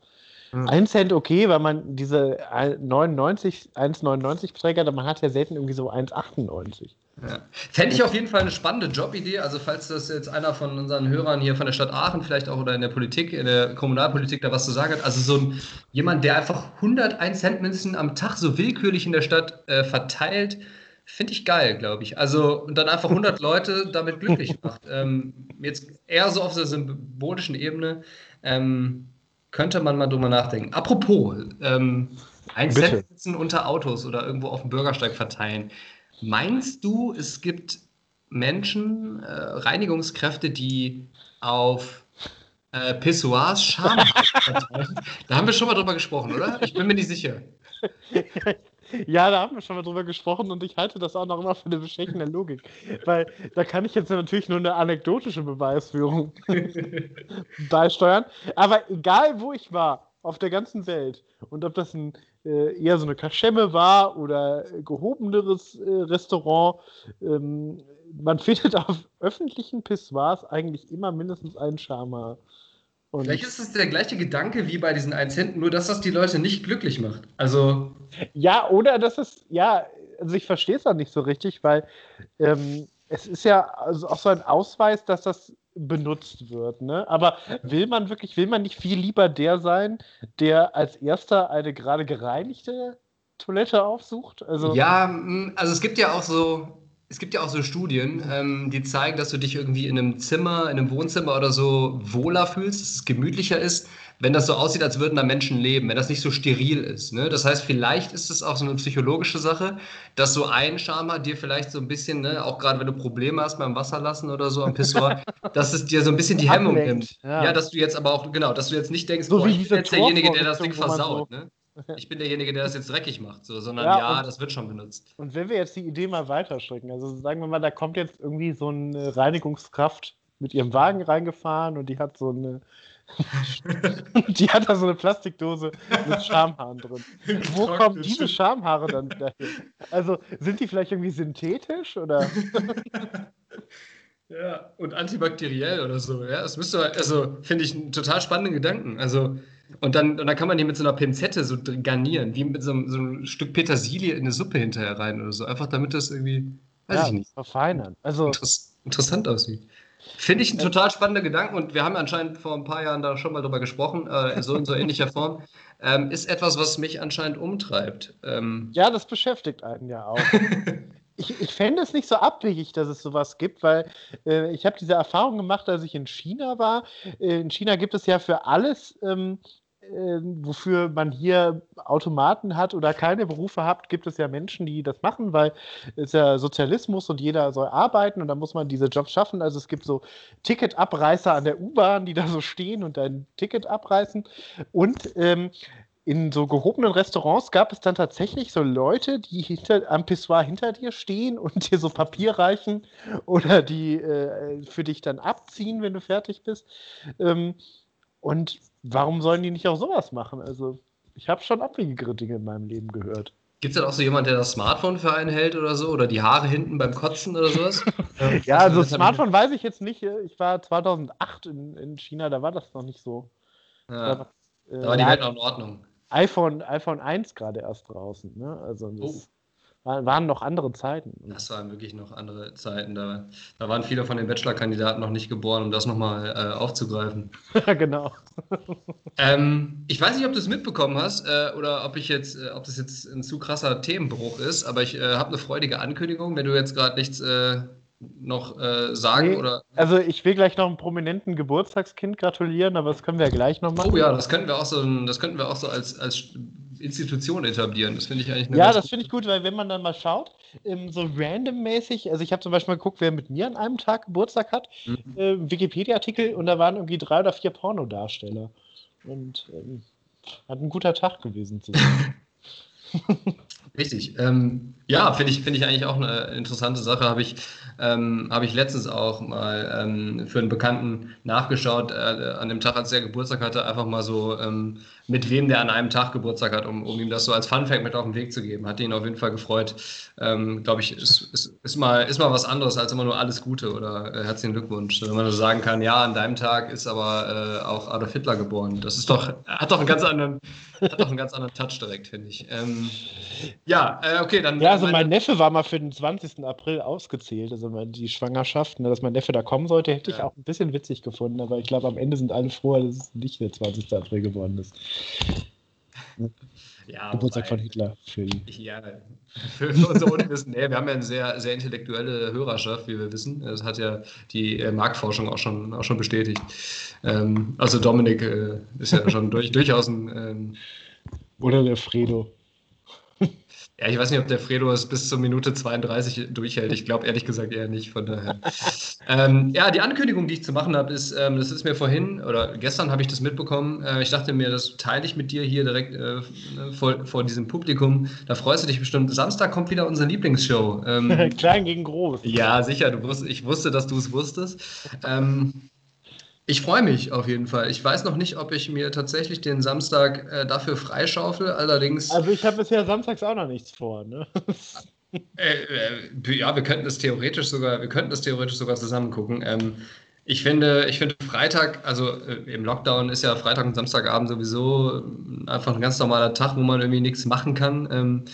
Speaker 2: 1 Cent okay, weil man diese 99, 1,99 Träger, aber man hat ja selten irgendwie so 1,98.
Speaker 1: Ja. Fände ich auf jeden Fall eine spannende Jobidee. Also, falls das jetzt einer von unseren Hörern hier von der Stadt Aachen vielleicht auch oder in der Politik, in der Kommunalpolitik da was zu sagen hat. Also, so ein, jemand, der einfach 101 Cent Münzen am Tag so willkürlich in der Stadt äh, verteilt, finde ich geil, glaube ich. Also, und dann einfach 100 Leute damit glücklich macht. Ähm, jetzt eher so auf der symbolischen Ebene. Ähm, könnte man mal drüber nachdenken. Apropos, ähm, ein Cent unter Autos oder irgendwo auf dem Bürgersteig verteilen. Meinst du, es gibt Menschen, äh, Reinigungskräfte, die auf äh, Pissoirs Scham verteilen? Da haben wir schon mal drüber gesprochen, oder? Ich bin mir nicht sicher.
Speaker 2: Ja, da haben wir schon mal drüber gesprochen und ich halte das auch noch immer für eine bestechende Logik. Weil da kann ich jetzt natürlich nur eine anekdotische Beweisführung beisteuern. Aber egal, wo ich war, auf der ganzen Welt, und ob das ein, äh, eher so eine Kaschemme war oder gehobeneres äh, Restaurant, ähm, man findet auf öffentlichen Pissoirs eigentlich immer mindestens einen Charmer.
Speaker 1: Und Vielleicht ist es der gleiche Gedanke wie bei diesen 1 Cent, nur dass das die Leute nicht glücklich macht. Also.
Speaker 2: Ja, oder das ist, ja, also ich verstehe es auch nicht so richtig, weil ähm, es ist ja also auch so ein Ausweis, dass das benutzt wird. Ne? Aber will man wirklich, will man nicht viel lieber der sein, der als erster eine gerade gereinigte Toilette aufsucht?
Speaker 1: Also, ja, also es gibt ja auch so es gibt ja auch so Studien, ähm, die zeigen, dass du dich irgendwie in einem Zimmer, in einem Wohnzimmer oder so wohler fühlst, dass es gemütlicher ist, wenn das so aussieht, als würden da Menschen leben, wenn das nicht so steril ist. Ne? Das heißt, vielleicht ist es auch so eine psychologische Sache, dass so ein Schammer dir vielleicht so ein bisschen, ne, auch gerade wenn du Probleme hast beim Wasserlassen oder so am Pissoir, dass es dir so ein bisschen die Hemmung nimmt. Ja. ja. dass du jetzt aber auch, genau, dass du jetzt nicht denkst, so boah, ich bin jetzt derjenige, der das Ding versaut. So ne? ich bin derjenige, der das jetzt dreckig macht, so, sondern ja, ja das wird schon benutzt.
Speaker 2: Und wenn wir jetzt die Idee mal weiterstrecken, also sagen wir mal, da kommt jetzt irgendwie so eine Reinigungskraft mit ihrem Wagen reingefahren und die hat so eine die hat da so eine Plastikdose mit Schamhaaren drin. Wo kommen diese Schamhaare dann dahin? Also sind die vielleicht irgendwie synthetisch oder?
Speaker 1: ja, und antibakteriell oder so. Ja, das müsste, also finde ich einen total spannenden Gedanken. Also und dann, und dann kann man die mit so einer Pinzette so garnieren, wie mit so, so einem Stück Petersilie in eine Suppe hinterher rein oder so. Einfach damit das irgendwie, weiß ja, ich nicht.
Speaker 2: Verfeinern. Also,
Speaker 1: Interess interessant aussieht. Finde ich ein total spannender Gedanke und wir haben anscheinend vor ein paar Jahren da schon mal drüber gesprochen, äh, so in so ähnlicher Form. Ähm, ist etwas, was mich anscheinend umtreibt. Ähm,
Speaker 2: ja, das beschäftigt einen ja auch. ich, ich fände es nicht so abwegig, dass es sowas gibt, weil äh, ich habe diese Erfahrung gemacht, als ich in China war. Äh, in China gibt es ja für alles ähm, ähm, wofür man hier Automaten hat oder keine Berufe hat, gibt es ja Menschen, die das machen, weil es ja Sozialismus und jeder soll arbeiten und da muss man diese Jobs schaffen. Also es gibt so Ticketabreißer an der U-Bahn, die da so stehen und ein Ticket abreißen. Und ähm, in so gehobenen Restaurants gab es dann tatsächlich so Leute, die hinter, am Pissoir hinter dir stehen und dir so Papier reichen oder die äh, für dich dann abziehen, wenn du fertig bist. Ähm, und warum sollen die nicht auch sowas machen? Also, ich habe schon abwegigere Dinge in meinem Leben gehört.
Speaker 1: Gibt es denn auch so jemand, der das Smartphone für einen hält oder so? Oder die Haare hinten beim Kotzen oder sowas?
Speaker 2: ja, also Smartphone weiß ich jetzt nicht. Ich war 2008 in, in China, da war das noch nicht so.
Speaker 1: Ja, da, äh, da war die Welt noch in Ordnung.
Speaker 2: iPhone, iPhone 1 gerade erst draußen. Ne? Also das, oh waren noch andere Zeiten.
Speaker 1: Das waren wirklich noch andere Zeiten. Da, da waren viele von den Bachelor-Kandidaten noch nicht geboren, um das nochmal äh, aufzugreifen.
Speaker 2: Ja, genau.
Speaker 1: ähm, ich weiß nicht, ob du es mitbekommen hast äh, oder ob ich jetzt, äh, ob das jetzt ein zu krasser Themenbruch ist, aber ich äh, habe eine freudige Ankündigung, wenn du jetzt gerade nichts äh, noch äh, sagen nee, oder.
Speaker 2: Also ich will gleich noch einem prominenten Geburtstagskind gratulieren, aber das können wir ja gleich noch machen.
Speaker 1: Oh ja, das könnten wir auch so, das könnten wir auch so als, als Institution etablieren. Das finde ich eigentlich
Speaker 2: Ja, das finde ich gut, weil wenn man dann mal schaut, ähm, so randommäßig, also ich habe zum Beispiel mal geguckt, wer mit mir an einem Tag Geburtstag hat, mhm. äh, Wikipedia-Artikel und da waren irgendwie drei oder vier Pornodarsteller. Und ähm, hat ein guter Tag gewesen zu sein.
Speaker 1: Richtig. Ähm, ja, finde ich, find ich eigentlich auch eine interessante Sache. Habe ich, ähm, hab ich letztens auch mal ähm, für einen Bekannten nachgeschaut, äh, an dem Tag, als er Geburtstag hatte, einfach mal so, ähm, mit wem der an einem Tag Geburtstag hat, um, um ihm das so als Funfact mit auf den Weg zu geben. Hat ihn auf jeden Fall gefreut. Ähm, Glaube ich, ist, ist, ist, mal, ist mal was anderes als immer nur alles Gute oder äh, herzlichen Glückwunsch. Wenn man so sagen kann, ja, an deinem Tag ist aber äh, auch Adolf Hitler geboren. Das ist doch, hat doch einen ganz anderen, hat doch einen ganz anderen Touch direkt, finde ich. Ähm, ja, äh, okay, dann.
Speaker 2: Ja, also mein Neffe war mal für den 20. April ausgezählt, also die Schwangerschaft, ne, dass mein Neffe da kommen sollte, hätte ja. ich auch ein bisschen witzig gefunden, aber ich glaube, am Ende sind alle froh, dass es nicht der 20. April geworden ist. Ja, Geburtstag von Hitler für ihn.
Speaker 1: Ja, für, für unser Unwissen. nee, wir haben ja eine sehr, sehr intellektuelle Hörerschaft, wie wir wissen. Das hat ja die äh, Marktforschung auch schon, auch schon bestätigt. Ähm, also Dominik äh, ist ja schon durch, durchaus ein. Ähm,
Speaker 2: Oder der Fredo.
Speaker 1: Ja, ich weiß nicht, ob der Fredo es bis zur Minute 32 durchhält. Ich glaube ehrlich gesagt eher nicht. Von daher. ähm, ja, die Ankündigung, die ich zu machen habe, ist, ähm, das ist mir vorhin oder gestern habe ich das mitbekommen. Äh, ich dachte mir, das teile ich mit dir hier direkt äh, vor, vor, diesem Publikum. Da freust du dich bestimmt. Samstag kommt wieder unsere Lieblingsshow.
Speaker 2: Ähm, Klein gegen groß.
Speaker 1: Ja, sicher. Du wusst, ich wusste, dass du es wusstest. Ähm, ich freue mich auf jeden Fall. Ich weiß noch nicht, ob ich mir tatsächlich den Samstag äh, dafür freischaufel. Allerdings.
Speaker 2: Also ich habe bisher samstags auch noch nichts vor. Ne?
Speaker 1: äh, äh, ja, wir könnten das theoretisch sogar, wir könnten das theoretisch sogar zusammen gucken. Ähm, ich finde, ich finde Freitag, also äh, im Lockdown ist ja Freitag und Samstagabend sowieso einfach ein ganz normaler Tag, wo man irgendwie nichts machen kann. Ähm,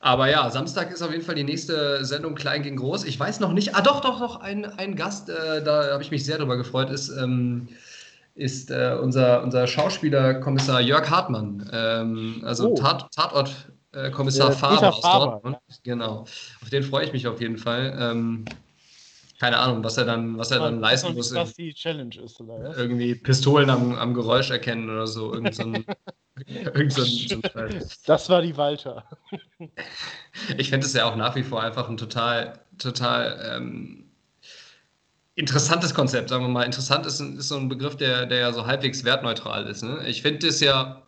Speaker 1: aber ja, Samstag ist auf jeden Fall die nächste Sendung Klein gegen Groß. Ich weiß noch nicht. Ah, doch, doch, doch, ein, ein Gast, äh, da habe ich mich sehr drüber gefreut, ist, ähm, ist äh, unser, unser Schauspielerkommissar Jörg Hartmann. Ähm, also oh. Tat, Tatortkommissar äh, Faber aus Faber, Dortmund. Ja. Genau. Auf den freue ich mich auf jeden Fall. Ähm, keine Ahnung, was er dann, was er dann leisten muss.
Speaker 2: Was die Challenge ist,
Speaker 1: oder? Irgendwie Pistolen am, am Geräusch erkennen oder so. Irgend so ein, Irgend so ein,
Speaker 2: das war die Walter.
Speaker 1: Ich finde es ja auch nach wie vor einfach ein total, total ähm, interessantes Konzept, sagen wir mal. Interessant ist, ist so ein Begriff, der, der ja so halbwegs wertneutral ist. Ne? Ich finde es ja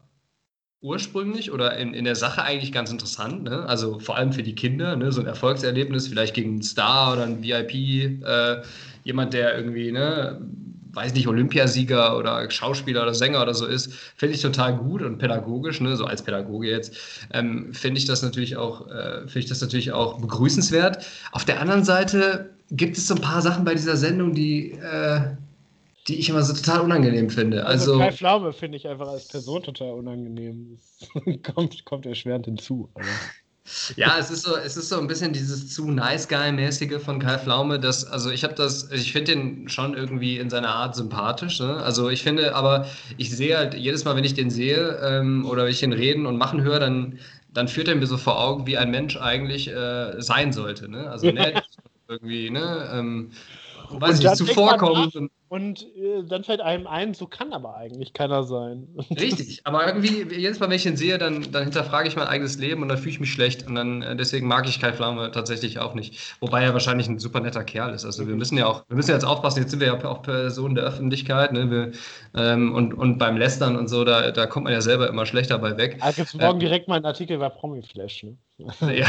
Speaker 1: ursprünglich oder in, in der Sache eigentlich ganz interessant. Ne? Also vor allem für die Kinder, ne? so ein Erfolgserlebnis, vielleicht gegen einen Star oder einen VIP, äh, jemand, der irgendwie ne, weiß nicht, Olympiasieger oder Schauspieler oder Sänger oder so ist, finde ich total gut und pädagogisch, ne, so als Pädagoge jetzt, ähm, finde ich das natürlich auch, äh, finde ich das natürlich auch begrüßenswert. Auf der anderen Seite gibt es so ein paar Sachen bei dieser Sendung, die, äh, die ich immer so total unangenehm finde. Also,
Speaker 2: also Kai Pflaume finde ich einfach als Person total unangenehm. Das kommt, kommt erschwerend hinzu. Aber.
Speaker 1: Ja, es ist so, es ist so ein bisschen dieses zu nice guy-mäßige von Kai Pflaume, dass, also ich habe das, ich finde den schon irgendwie in seiner Art sympathisch. Ne? Also ich finde, aber ich sehe halt jedes Mal, wenn ich den sehe ähm, oder wenn ich ihn reden und machen höre, dann, dann führt er mir so vor Augen, wie ein Mensch eigentlich äh, sein sollte. Ne? Also nett, irgendwie, ne? Ähm, weiß nicht, zuvorkommend.
Speaker 2: Und äh, dann fällt einem ein, so kann aber eigentlich keiner sein.
Speaker 1: Richtig, aber irgendwie, jedes Mal, wenn ich ihn sehe, dann, dann hinterfrage ich mein eigenes Leben und dann fühle ich mich schlecht. Und dann äh, deswegen mag ich Kai Flamme tatsächlich auch nicht. Wobei er wahrscheinlich ein super netter Kerl ist. Also wir müssen ja auch, wir müssen jetzt aufpassen, jetzt sind wir ja auch Personen der Öffentlichkeit, ne? Wir, ähm, und, und beim Lästern und so, da, da kommt man ja selber immer schlecht dabei weg.
Speaker 2: Also gibt es morgen ähm, direkt mal einen Artikel bei Promiflash, ne?
Speaker 1: ja,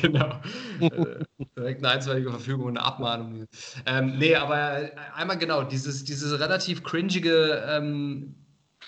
Speaker 1: genau. äh, direkt eine einstweilige Verfügung und eine Abmahnung. Ähm, nee, aber einmal genau, dieses, diese relativ cringige ähm,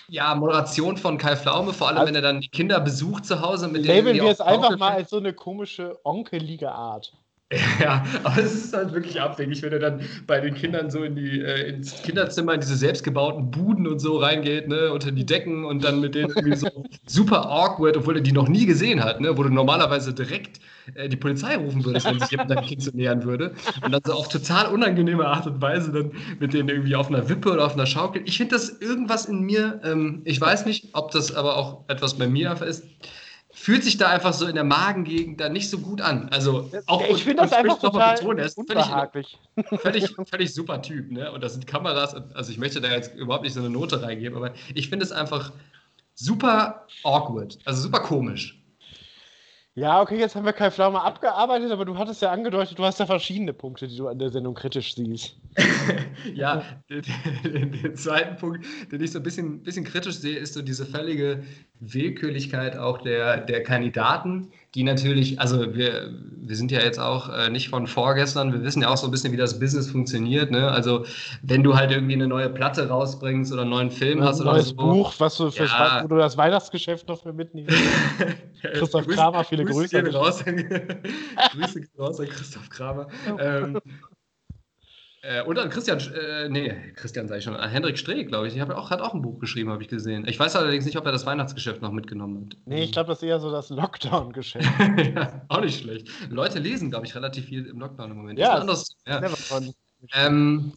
Speaker 1: ja, Moderation von Kai Pflaume, vor allem also, wenn er dann die Kinder besucht zu Hause mit
Speaker 2: denen. Labeln wir es einfach mal als so eine komische onkelige Art.
Speaker 1: Ja, aber es ist halt wirklich abwegig, wenn er dann bei den Kindern so in die, äh, ins Kinderzimmer, in diese selbstgebauten Buden und so reingeht, ne, unter die Decken und dann mit denen irgendwie so super awkward, obwohl er die noch nie gesehen hat, ne, wo du normalerweise direkt äh, die Polizei rufen würdest, wenn sich jemand deinem Kind so nähern würde. Und dann so auf total unangenehme Art und Weise dann mit denen irgendwie auf einer Wippe oder auf einer Schaukel. Ich finde das irgendwas in mir, ähm, ich weiß nicht, ob das aber auch etwas bei mir einfach ist fühlt sich da einfach so in der Magengegend dann nicht so gut an. Also
Speaker 2: auch ich finde das einfach total
Speaker 1: ist völlig, völlig, völlig super Typ, ne? Und das sind Kameras, also ich möchte da jetzt überhaupt nicht so eine Note reingeben, aber ich finde es einfach super awkward, also super komisch.
Speaker 2: Ja, okay, jetzt haben wir Kai Pflaume abgearbeitet, aber du hattest ja angedeutet, du hast ja verschiedene Punkte, die du an der Sendung kritisch siehst.
Speaker 1: ja, den, den, den, zweiten Punkt, den ich so ein bisschen, bisschen kritisch sehe, ist so diese völlige Willkürlichkeit auch der, der Kandidaten, die natürlich, also wir, wir sind ja jetzt auch äh, nicht von vorgestern, wir wissen ja auch so ein bisschen, wie das Business funktioniert. Ne? Also wenn du halt irgendwie eine neue Platte rausbringst oder einen neuen Film hast oder
Speaker 2: so. Ein neues Buch, was du, für ja. wo du das Weihnachtsgeschäft noch für mitnimmst. Christoph Kramer, viele Grüße. Grüße
Speaker 1: Grüße raus an Christoph Kramer. Ähm, äh, und an Christian, äh, nee, Christian sage ich schon, an Hendrik Streeck, glaube ich. Ich auch, hat auch ein Buch geschrieben, habe ich gesehen. Ich weiß allerdings nicht, ob er das Weihnachtsgeschäft noch mitgenommen hat.
Speaker 2: Nee, ich glaube, das ist eher so das Lockdown-Geschäft.
Speaker 1: ja, auch nicht schlecht. Leute lesen, glaube ich, relativ viel im Lockdown im Moment.
Speaker 2: Ja, das ist anders,
Speaker 1: ja. Ähm,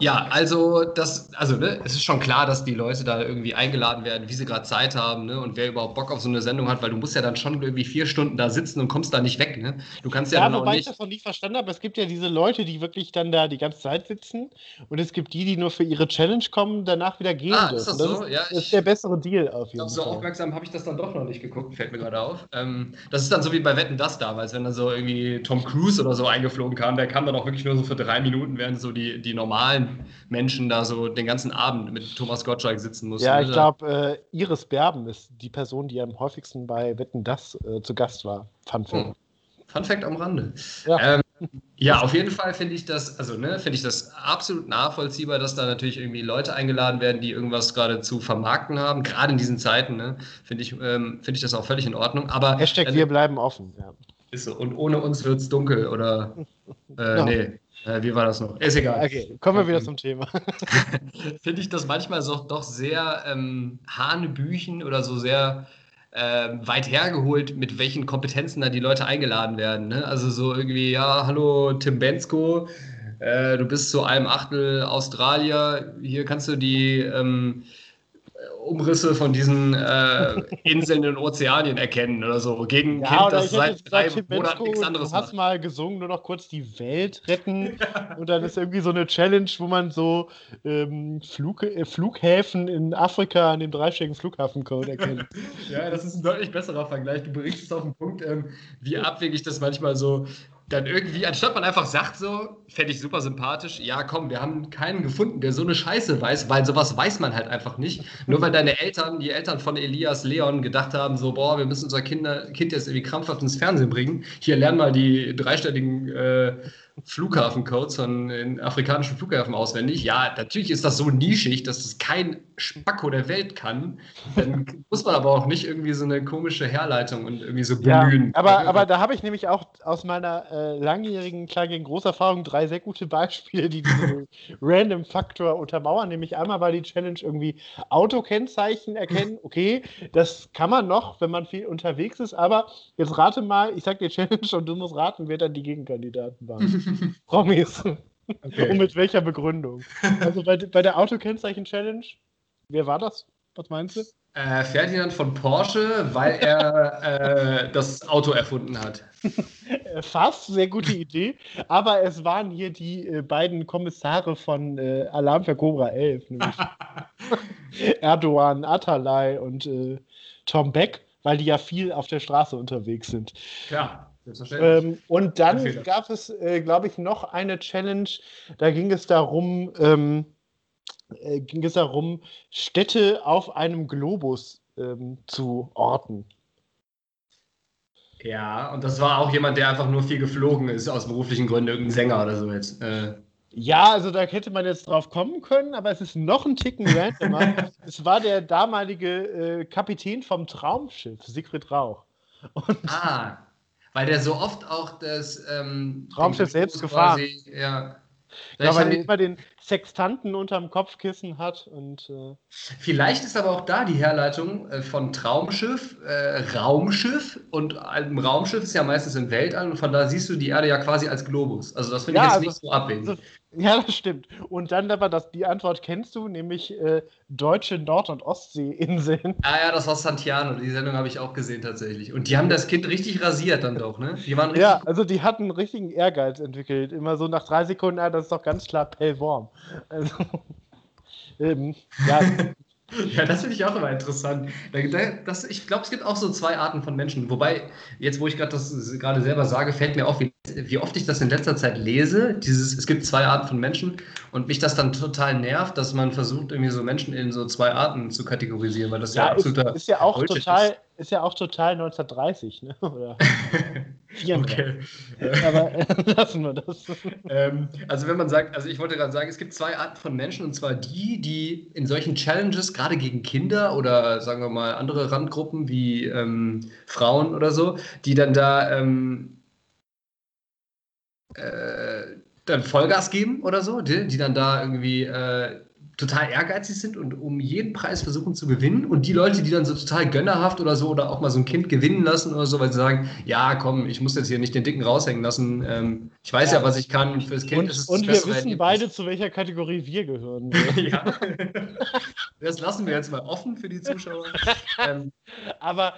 Speaker 1: ja, also das, also ne, es ist schon klar, dass die Leute da irgendwie eingeladen werden, wie sie gerade Zeit haben, ne, und wer überhaupt Bock auf so eine Sendung hat, weil du musst ja dann schon irgendwie vier Stunden da sitzen und kommst da nicht weg, ne? Du kannst ja, ja dann
Speaker 2: wobei
Speaker 1: auch nicht.
Speaker 2: ich das noch nicht verstanden habe, es gibt ja diese Leute, die wirklich dann da die ganze Zeit sitzen und es gibt die, die nur für ihre Challenge kommen, danach wieder gehen.
Speaker 1: Ah, ist das, das so?
Speaker 2: Ist, ja, das ist der bessere Deal auf jeden
Speaker 1: glaub, Fall. So aufmerksam habe ich das dann doch noch nicht geguckt, fällt mir gerade auf. Ähm, das ist dann so wie bei Wetten das damals, wenn dann so irgendwie Tom Cruise oder so eingeflogen kam, der kam dann auch wirklich nur so für drei Minuten, während so die, die normalen Menschen da so den ganzen Abend mit Thomas Gottschalk sitzen mussten.
Speaker 2: Ja, ich glaube, äh, Iris Berben ist die Person, die am häufigsten bei Wetten Das äh, zu Gast war. Fun Fact. Hm.
Speaker 1: Fun Fact am Rande. Ja. Ähm, ja, auf jeden Fall finde ich das, also ne, finde ich das absolut nachvollziehbar, dass da natürlich irgendwie Leute eingeladen werden, die irgendwas gerade zu vermarkten haben. Gerade in diesen Zeiten, ne, finde ich, ähm, finde ich das auch völlig in Ordnung. Aber
Speaker 2: Hashtag äh, wir bleiben offen. Ja.
Speaker 1: Ist so. Und ohne uns wird es dunkel oder äh, ja. nee. Äh, wie war das noch? Ist egal.
Speaker 2: Okay, kommen wir wieder zum Thema.
Speaker 1: Finde ich das manchmal so, doch sehr ähm, Hanebüchen oder so sehr äh, weit hergeholt, mit welchen Kompetenzen da die Leute eingeladen werden. Ne? Also so irgendwie, ja, hallo Tim Bensko, äh, du bist zu einem Achtel Australier, hier kannst du die ähm, Umrisse von diesen äh, Inseln in Ozeanien erkennen oder so. Gegen
Speaker 2: ja, Kind, das seit drei gesagt, Monaten nichts anderes Du hast macht. mal gesungen, nur noch kurz die Welt retten. Und dann ist irgendwie so eine Challenge, wo man so ähm, Flug, äh, Flughäfen in Afrika an dem dreistelligen Flughafencode erkennt.
Speaker 1: ja, das ist ein deutlich besserer Vergleich. Du berichtest auf den Punkt, ähm, wie abwegig das manchmal so dann irgendwie, anstatt man einfach sagt so, fände ich super sympathisch, ja komm, wir haben keinen gefunden, der so eine Scheiße weiß, weil sowas weiß man halt einfach nicht. Nur weil deine Eltern, die Eltern von Elias Leon gedacht haben, so, boah, wir müssen unser Kinder, Kind jetzt irgendwie krampfhaft ins Fernsehen bringen. Hier lernen mal die dreistelligen äh, Flughafencodes von den afrikanischen Flughäfen auswendig. Ja, natürlich ist das so nischig, dass das kein Spacko der Welt kann. Dann muss man aber auch nicht irgendwie so eine komische Herleitung und irgendwie so bemühen.
Speaker 2: Ja, aber, aber da habe ich nämlich auch aus meiner äh, langjährigen klein gegen Großerfahrung drei sehr gute Beispiele, die diesen Random Faktor untermauern. Nämlich einmal war die Challenge irgendwie Autokennzeichen erkennen. Okay, das kann man noch, wenn man viel unterwegs ist, aber jetzt rate mal, ich sag dir Challenge und du musst raten, wer dann die Gegenkandidaten waren. Promis. Okay. Und mit welcher Begründung? Also bei, bei der Autokennzeichen-Challenge, wer war das? Was meinst du?
Speaker 1: Äh, Ferdinand von Porsche, weil er äh, das Auto erfunden hat.
Speaker 2: Fast, sehr gute Idee. Aber es waren hier die äh, beiden Kommissare von äh, Alarm für Cobra 11, nämlich Erdogan, Atalay und äh, Tom Beck, weil die ja viel auf der Straße unterwegs sind.
Speaker 1: Ja.
Speaker 2: Ähm, und dann gab es, äh, glaube ich, noch eine Challenge. Da ging es darum, ähm, äh, ging es darum, Städte auf einem Globus ähm, zu orten.
Speaker 1: Ja, und das war auch jemand, der einfach nur viel geflogen ist, aus beruflichen Gründen, irgendein Sänger oder so jetzt. Äh.
Speaker 2: Ja, also da hätte man jetzt drauf kommen können, aber es ist noch ein Ticken randomer. es war der damalige äh, Kapitän vom Traumschiff, Siegfried Rauch.
Speaker 1: Und ah, weil der so oft auch das ähm,
Speaker 2: Traumschiff selbst gefahren. Ja. Ja, weil er immer den Sextanten unterm Kopfkissen hat und. Äh
Speaker 1: Vielleicht ist aber auch da die Herleitung äh, von Traumschiff, äh, Raumschiff und ein Raumschiff ist ja meistens im Weltall und von da siehst du die Erde ja quasi als Globus. Also das finde ja, ich jetzt also, nicht so abwegig. Also,
Speaker 2: ja, das stimmt. Und dann aber das, die Antwort kennst du, nämlich äh, deutsche Nord- und Ostseeinseln.
Speaker 1: Ah ja, das war Santiano. Die Sendung habe ich auch gesehen tatsächlich. Und die haben das Kind richtig rasiert dann doch, ne?
Speaker 2: Die waren ja, also die hatten einen richtigen Ehrgeiz entwickelt. Immer so nach drei Sekunden, ah, das ist doch ganz klar Pellworm. Also,
Speaker 1: ähm, ja, Ja, das finde ich auch immer interessant. Das, ich glaube, es gibt auch so zwei Arten von Menschen. Wobei, jetzt wo ich gerade das gerade selber sage, fällt mir auf, wie, wie, oft ich das in letzter Zeit lese. Dieses, es gibt zwei Arten von Menschen und mich das dann total nervt, dass man versucht, irgendwie so Menschen in so zwei Arten zu kategorisieren, weil das ja, ja
Speaker 2: absoluter. Ist, ist ja auch Bullshit total, ist ist ja auch total 1930, ne? Oder
Speaker 1: okay. Aber äh, lassen wir das. Ähm, also wenn man sagt, also ich wollte gerade sagen, es gibt zwei Arten von Menschen und zwar die, die in solchen Challenges, gerade gegen Kinder oder sagen wir mal andere Randgruppen wie ähm, Frauen oder so, die dann da ähm, äh, dann Vollgas geben oder so, die, die dann da irgendwie äh, total ehrgeizig sind und um jeden Preis versuchen zu gewinnen. Und die Leute, die dann so total gönnerhaft oder so oder auch mal so ein Kind gewinnen lassen oder so, weil sie sagen, ja, komm, ich muss jetzt hier nicht den Dicken raushängen lassen. Ähm, ich weiß ja. ja. was ich kann. Fürs Kind
Speaker 2: und,
Speaker 1: ist es
Speaker 2: Und wir wissen beide, zu welcher Kategorie wir gehören. ja.
Speaker 1: Das lassen wir jetzt mal offen für die Zuschauer. ähm,
Speaker 2: Aber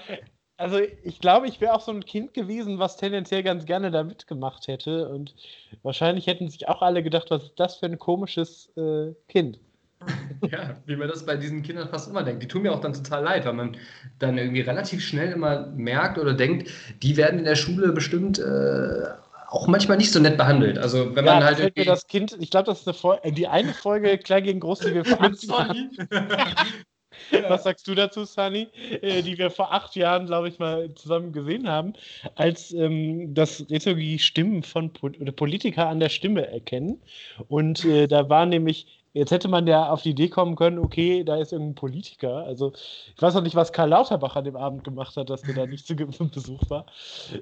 Speaker 2: also ich glaube, ich wäre auch so ein Kind gewesen, was tendenziell ganz gerne da mitgemacht hätte. Und wahrscheinlich hätten sich auch alle gedacht, was ist das für ein komisches äh, Kind.
Speaker 1: Ja, wie man das bei diesen Kindern fast immer denkt. Die tun mir auch dann total leid, weil man dann irgendwie relativ schnell immer merkt oder denkt, die werden in der Schule bestimmt äh, auch manchmal nicht so nett behandelt. Also wenn ja, man halt
Speaker 2: irgendwie... das Kind, ich glaube, das ist eine Folge, die eine Folge Klein gegen Groß, die wir Was sagst du dazu, Sunny? Äh, die wir vor acht Jahren, glaube ich, mal zusammen gesehen haben, als ähm, das Rhetoriker Stimmen von po Politiker an der Stimme erkennen. Und äh, da war nämlich Jetzt hätte man ja auf die Idee kommen können, okay, da ist irgendein Politiker. Also ich weiß noch nicht, was Karl Lauterbach an dem Abend gemacht hat, dass der da nicht zu Besuch war.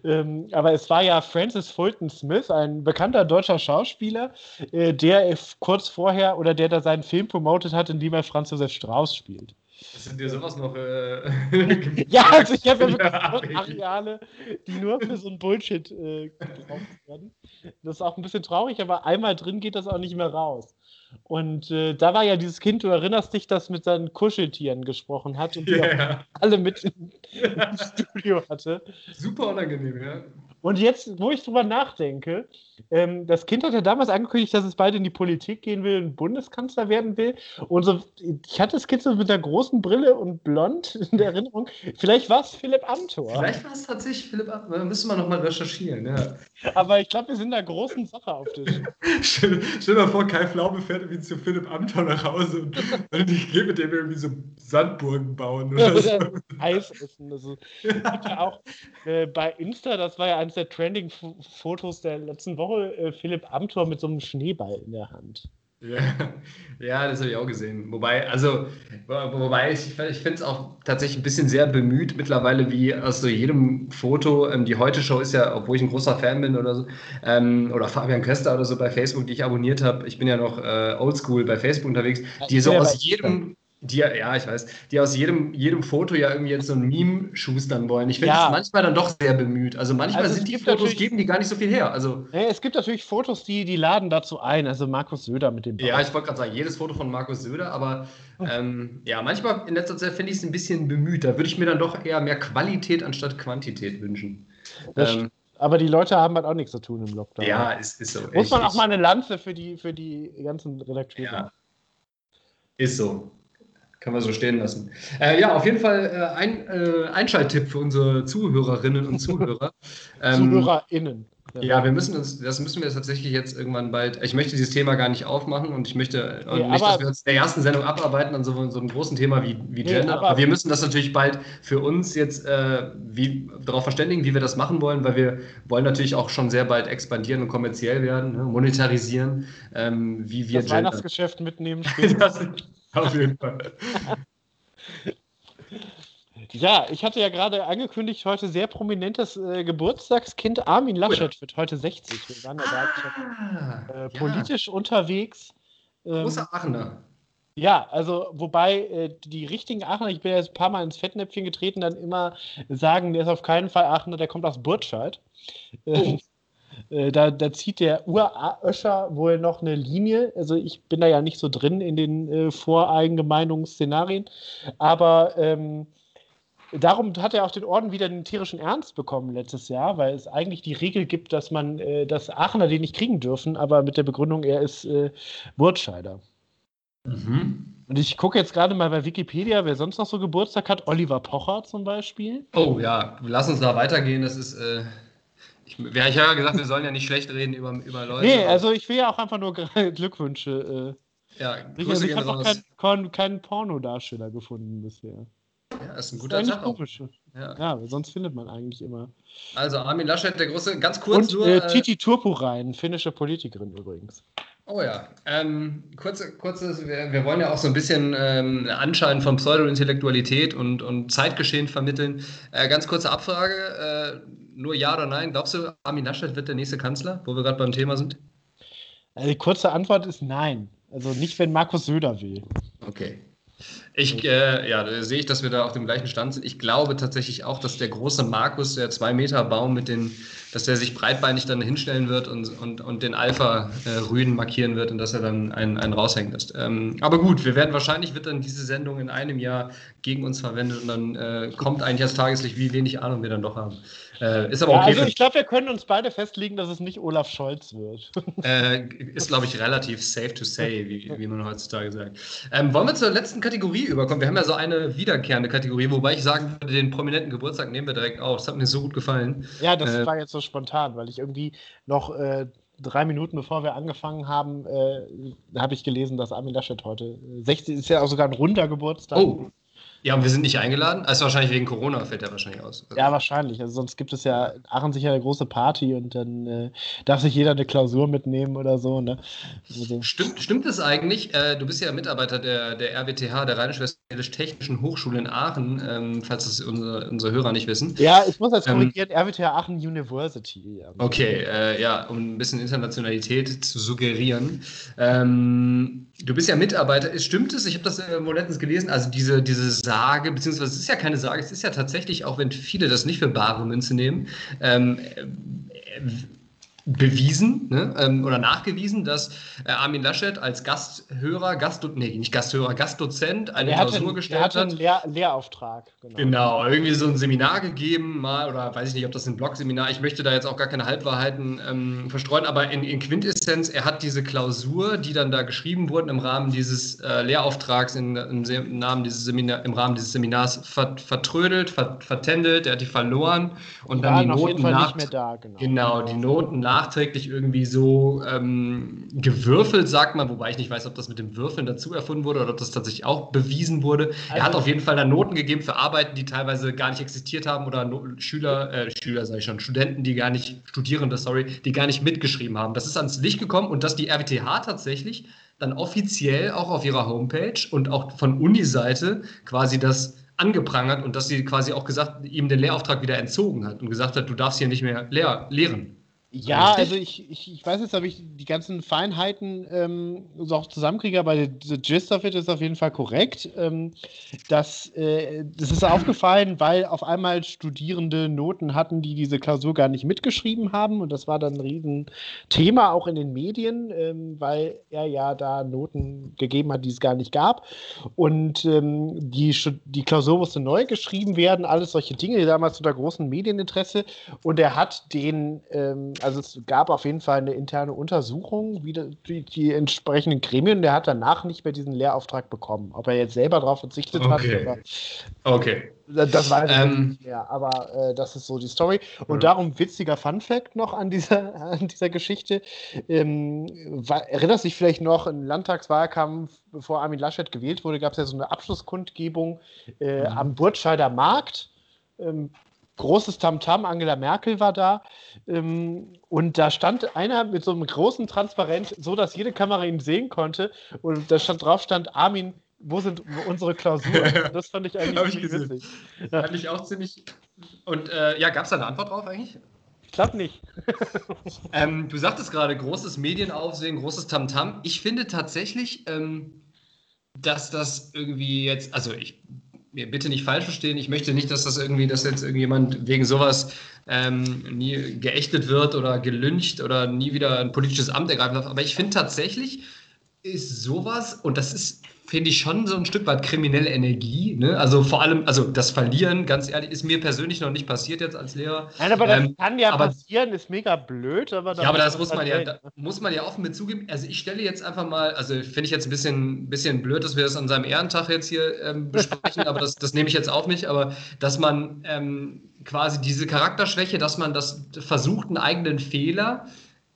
Speaker 2: Ähm, aber es war ja Francis Fulton Smith, ein bekannter deutscher Schauspieler, äh, der kurz vorher oder der da seinen Film promotet hat, in dem er Franz Josef Strauß spielt.
Speaker 1: Das sind dir sowas noch. Äh,
Speaker 2: ja, also ich habe ja wirklich Areale, die nur für so ein Bullshit äh, gebraucht werden. Das ist auch ein bisschen traurig, aber einmal drin geht das auch nicht mehr raus. Und äh, da war ja dieses Kind, du erinnerst dich, das mit seinen Kuscheltieren gesprochen hat und die yeah. alle mit im Studio hatte.
Speaker 1: Super unangenehm, ja.
Speaker 2: Und jetzt, wo ich drüber nachdenke, ähm, das Kind hat ja damals angekündigt, dass es bald in die Politik gehen will und Bundeskanzler werden will. Und so, ich hatte das Kind so mit der großen Brille und blond in der Erinnerung. Vielleicht war es Philipp Amthor.
Speaker 1: Vielleicht war es tatsächlich Philipp Amthor. Da müssen wir nochmal recherchieren, ja.
Speaker 2: Aber ich glaube, wir sind in der großen Sache auf dich.
Speaker 1: stell, stell dir mal vor, Kai Pflaume fährt irgendwie zu Philipp Amthor nach Hause und, und ich gehe mit dem irgendwie so Sandburgen bauen. Oder,
Speaker 2: oder so. Eis essen. Also, ja auch äh, bei Insta, das war ja ein eines der Trending-Fotos der letzten Woche äh, Philipp Amthor mit so einem Schneeball in der Hand.
Speaker 1: Ja, ja das habe ich auch gesehen. Wobei, also, wobei ich, ich finde es auch tatsächlich ein bisschen sehr bemüht mittlerweile, wie aus so jedem Foto, ähm, die Heute-Show ist ja, obwohl ich ein großer Fan bin oder so, ähm, oder Fabian Köster oder so bei Facebook, die ich abonniert habe, ich bin ja noch äh, oldschool bei Facebook unterwegs, die so aus jedem, die ja, ich weiß, die aus jedem, jedem Foto ja irgendwie jetzt so ein Meme schustern wollen. Ich finde es manchmal dann doch sehr bemüht. Also manchmal also sind die Fotos, geben die gar nicht so viel her. Also,
Speaker 2: ja, es gibt natürlich Fotos, die, die laden dazu ein. Also Markus Söder mit dem
Speaker 1: Bauch. Ja, ich wollte gerade sagen, jedes Foto von Markus Söder, aber ähm, ja, manchmal in letzter Zeit finde ich es ein bisschen bemüht. Da würde ich mir dann doch eher mehr Qualität anstatt Quantität wünschen.
Speaker 2: Ähm, aber die Leute haben halt auch nichts zu tun im Lockdown.
Speaker 1: Ja, ist, ist so.
Speaker 2: Muss man auch mal eine Lanze für die, für die ganzen Redakteure. Ja.
Speaker 1: Ist so. Kann man so stehen lassen. Äh, ja, auf jeden Fall äh, ein äh, Einschalttipp für unsere Zuhörerinnen und Zuhörer.
Speaker 2: ähm, ZuhörerInnen.
Speaker 1: Ja. ja, wir müssen uns, das müssen wir tatsächlich jetzt irgendwann bald. Ich möchte dieses Thema gar nicht aufmachen und ich möchte nee, nicht, dass wir uns in der ersten Sendung abarbeiten an so, so einem großen Thema wie, wie Gender. Nee, aber, aber, wir müssen das natürlich bald für uns jetzt äh, wie, darauf verständigen, wie wir das machen wollen, weil wir wollen natürlich auch schon sehr bald expandieren und kommerziell werden, ne, monetarisieren, ähm, wie wir
Speaker 2: das Gender. Weihnachtsgeschäft mitnehmen.
Speaker 1: das, auf jeden Fall.
Speaker 2: Ja, ich hatte ja gerade angekündigt, heute sehr prominentes äh, Geburtstagskind Armin Laschet cool. wird heute 60. Wir waren ah, äh, politisch ja. unterwegs.
Speaker 1: Ähm, Großer Aachener.
Speaker 2: Ja, also wobei äh, die richtigen Aachener, ich bin ja jetzt ein paar Mal ins Fettnäpfchen getreten, dann immer sagen, der ist auf keinen Fall Aachener, der kommt aus Burtscheid. Oh. Äh, da, da, zieht der Uröscher wohl noch eine Linie. Also ich bin da ja nicht so drin in den äh, Voreingemeindungsszenarien. Aber ähm, darum hat er auch den Orden wieder den tierischen Ernst bekommen letztes Jahr, weil es eigentlich die Regel gibt, dass man äh, das Aachener den nicht kriegen dürfen, aber mit der Begründung, er ist äh, Burtscheider. Mhm. Und ich gucke jetzt gerade mal bei Wikipedia, wer sonst noch so Geburtstag hat. Oliver Pocher zum Beispiel.
Speaker 1: Oh ja, lass uns da weitergehen. Das ist. Äh ich, ja, ich habe ja gesagt, wir sollen ja nicht schlecht reden über, über Leute.
Speaker 2: Nee, also ich will ja auch einfach nur Glückwünsche.
Speaker 1: Äh, ja,
Speaker 2: Grüße ich, ich habe auch keinen kein Pornodarsteller gefunden bisher.
Speaker 1: Ja, ist ein guter Tag.
Speaker 2: Komisch. Ja. ja, sonst findet man eigentlich immer.
Speaker 1: Also Armin Laschet, der große, ganz kurz
Speaker 2: Und, nur. Äh, Titi Turpurein, finnische Politikerin übrigens.
Speaker 1: Oh ja, ähm, kurze, kurzes, wir, wir, wollen ja auch so ein bisschen ähm, Anschein von Pseudo-Intellektualität und, und Zeitgeschehen vermitteln. Äh, ganz kurze Abfrage, äh, nur ja oder nein. Glaubst du, Armin Laschet wird der nächste Kanzler, wo wir gerade beim Thema sind?
Speaker 2: Also die kurze Antwort ist nein. Also nicht, wenn Markus Söder will.
Speaker 1: Okay. Ich, äh, ja, da sehe ich, dass wir da auf dem gleichen Stand sind. Ich glaube tatsächlich auch, dass der große Markus, der zwei Meter Baum mit den, dass der sich breitbeinig dann hinstellen wird und, und, und den Alpha-Rüden markieren wird und dass er dann einen, einen raushängen lässt. Ähm, aber gut, wir werden wahrscheinlich, wird dann diese Sendung in einem Jahr gegen uns verwendet und dann äh, kommt eigentlich das Tageslicht, wie wenig Ahnung wir dann doch haben. Äh, ist aber okay. Ja,
Speaker 2: also ich glaube, wir können uns beide festlegen, dass es nicht Olaf Scholz wird.
Speaker 1: Äh, ist, glaube ich, relativ safe to say, wie, wie man heutzutage sagt. Ähm, wollen wir zur letzten Kategorie überkommen? Wir haben ja so eine wiederkehrende Kategorie, wobei ich sagen würde, den prominenten Geburtstag nehmen wir direkt auf. Das hat mir so gut gefallen.
Speaker 2: Ja, das äh, war jetzt so spontan, weil ich irgendwie noch äh, drei Minuten bevor wir angefangen haben, äh, habe ich gelesen, dass Armin Laschet heute 60 ist ja auch sogar ein runder Geburtstag.
Speaker 1: Oh. Ja, und wir sind nicht eingeladen? Also wahrscheinlich wegen Corona fällt er wahrscheinlich aus.
Speaker 2: Also ja, wahrscheinlich. Also sonst gibt es ja in Aachen sicher eine große Party und dann äh, darf sich jeder eine Klausur mitnehmen oder so. Ne?
Speaker 1: Also. Stimmt, stimmt es eigentlich? Äh, du bist ja Mitarbeiter der, der RWTH, der Rheinisch-Westfälisch-Technischen Hochschule in Aachen, ähm, falls das unsere, unsere Hörer nicht wissen.
Speaker 2: Ja, ich muss jetzt ähm, korrigieren, ähm, RWTH Aachen University.
Speaker 1: Okay, äh, ja, um ein bisschen Internationalität zu suggerieren. Ähm, du bist ja Mitarbeiter. Stimmt es? Ich habe das äh, letztens gelesen. Also diese, diese Sage, beziehungsweise es ist ja keine Sage, es ist ja tatsächlich, auch wenn viele das nicht für bare Münze nehmen, ähm, äh, bewiesen ne, ähm, oder nachgewiesen, dass äh, Armin Laschet als Gasthörer, Gast, nee, nicht Gasthörer, Gastdozent eine Klausur gestellt hat. Er
Speaker 2: hatte einen Lehr Lehrauftrag.
Speaker 1: Genau. genau. irgendwie so ein Seminar gegeben, mal, oder weiß ich nicht, ob das ein Blog-Seminar, ich möchte da jetzt auch gar keine Halbwahrheiten ähm, verstreuen, aber in, in, Quintessenz, er hat diese Klausur, die dann da geschrieben wurden im Rahmen dieses äh, Lehrauftrags, in, im, Namen dieses Seminar, im Rahmen dieses Seminars ver, vertrödelt, ver, vertändelt, er hat die verloren und, und dann die Noten nach,
Speaker 2: da, genau.
Speaker 1: genau, die Noten nach nachträglich irgendwie so ähm, gewürfelt, sagt man, wobei ich nicht weiß, ob das mit dem Würfeln dazu erfunden wurde oder ob das tatsächlich auch bewiesen wurde. Also, er hat also auf jeden Fall dann Noten gegeben für Arbeiten, die teilweise gar nicht existiert haben oder no Schüler, äh, Schüler sage ich schon, Studenten, die gar nicht, Studierende, sorry, die gar nicht mitgeschrieben haben. Das ist ans Licht gekommen und dass die RWTH tatsächlich dann offiziell auch auf ihrer Homepage und auch von Uni-Seite quasi das angeprangert und dass sie quasi auch gesagt, ihm den Lehrauftrag wieder entzogen hat und gesagt hat, du darfst hier nicht mehr lehr lehren.
Speaker 2: Ja, also ich, ich, ich weiß jetzt, ob ich die ganzen Feinheiten ähm, so auch zusammenkriege, aber the gist of it ist auf jeden Fall korrekt. Ähm, das, äh, das ist aufgefallen, weil auf einmal Studierende Noten hatten, die diese Klausur gar nicht mitgeschrieben haben. Und das war dann ein Riesenthema auch in den Medien, ähm, weil er ja da Noten gegeben hat, die es gar nicht gab. Und ähm, die, die Klausur musste neu geschrieben werden, alles solche Dinge, damals unter großem Medieninteresse. Und er hat den ähm, also es gab auf jeden Fall eine interne Untersuchung, wie die, die entsprechenden Gremien. Der hat danach nicht mehr diesen Lehrauftrag bekommen. Ob er jetzt selber darauf verzichtet
Speaker 1: okay.
Speaker 2: hat.
Speaker 1: Oder, okay.
Speaker 2: Das weiß ich ähm, nicht mehr, aber äh, das ist so die Story. Und ja. darum witziger Fun-Fact noch an dieser, an dieser Geschichte. Ähm, war, erinnerst dich vielleicht noch, im Landtagswahlkampf, bevor Armin Laschet gewählt wurde, gab es ja so eine Abschlusskundgebung äh, mhm. am Burtscheider Markt. Ähm, großes Tamtam, -Tam, Angela Merkel war da. Ähm, und da stand einer mit so einem großen Transparent, so dass jede Kamera ihn sehen konnte. Und da stand drauf stand, Armin, wo sind unsere Klausuren? Das fand ich eigentlich
Speaker 1: ich witzig. Ja. Fand ich auch ziemlich. Und äh, ja, gab es da eine Antwort drauf eigentlich?
Speaker 2: Ich glaube nicht.
Speaker 1: ähm, du sagtest gerade, großes Medienaufsehen, großes Tamtam. -Tam. Ich finde tatsächlich, ähm, dass das irgendwie jetzt, also ich mir bitte nicht falsch verstehen. Ich möchte nicht, dass das irgendwie, dass jetzt irgendjemand wegen sowas ähm, nie geächtet wird oder gelyncht oder nie wieder ein politisches Amt ergreifen darf. Aber ich finde tatsächlich ist sowas, und das ist finde ich schon so ein Stück weit kriminelle Energie. Ne? Also vor allem, also das Verlieren, ganz ehrlich, ist mir persönlich noch nicht passiert jetzt als Lehrer.
Speaker 2: Nein, aber das ähm, kann ja aber, passieren, ist mega blöd. Aber
Speaker 1: ja, aber das muss man ja, da muss man ja offen mit zugeben. Also ich stelle jetzt einfach mal, also finde ich jetzt ein bisschen, bisschen blöd, dass wir das an seinem Ehrentag jetzt hier ähm, besprechen, aber das, das nehme ich jetzt auf mich, aber dass man ähm, quasi diese Charakterschwäche, dass man das versucht, einen eigenen Fehler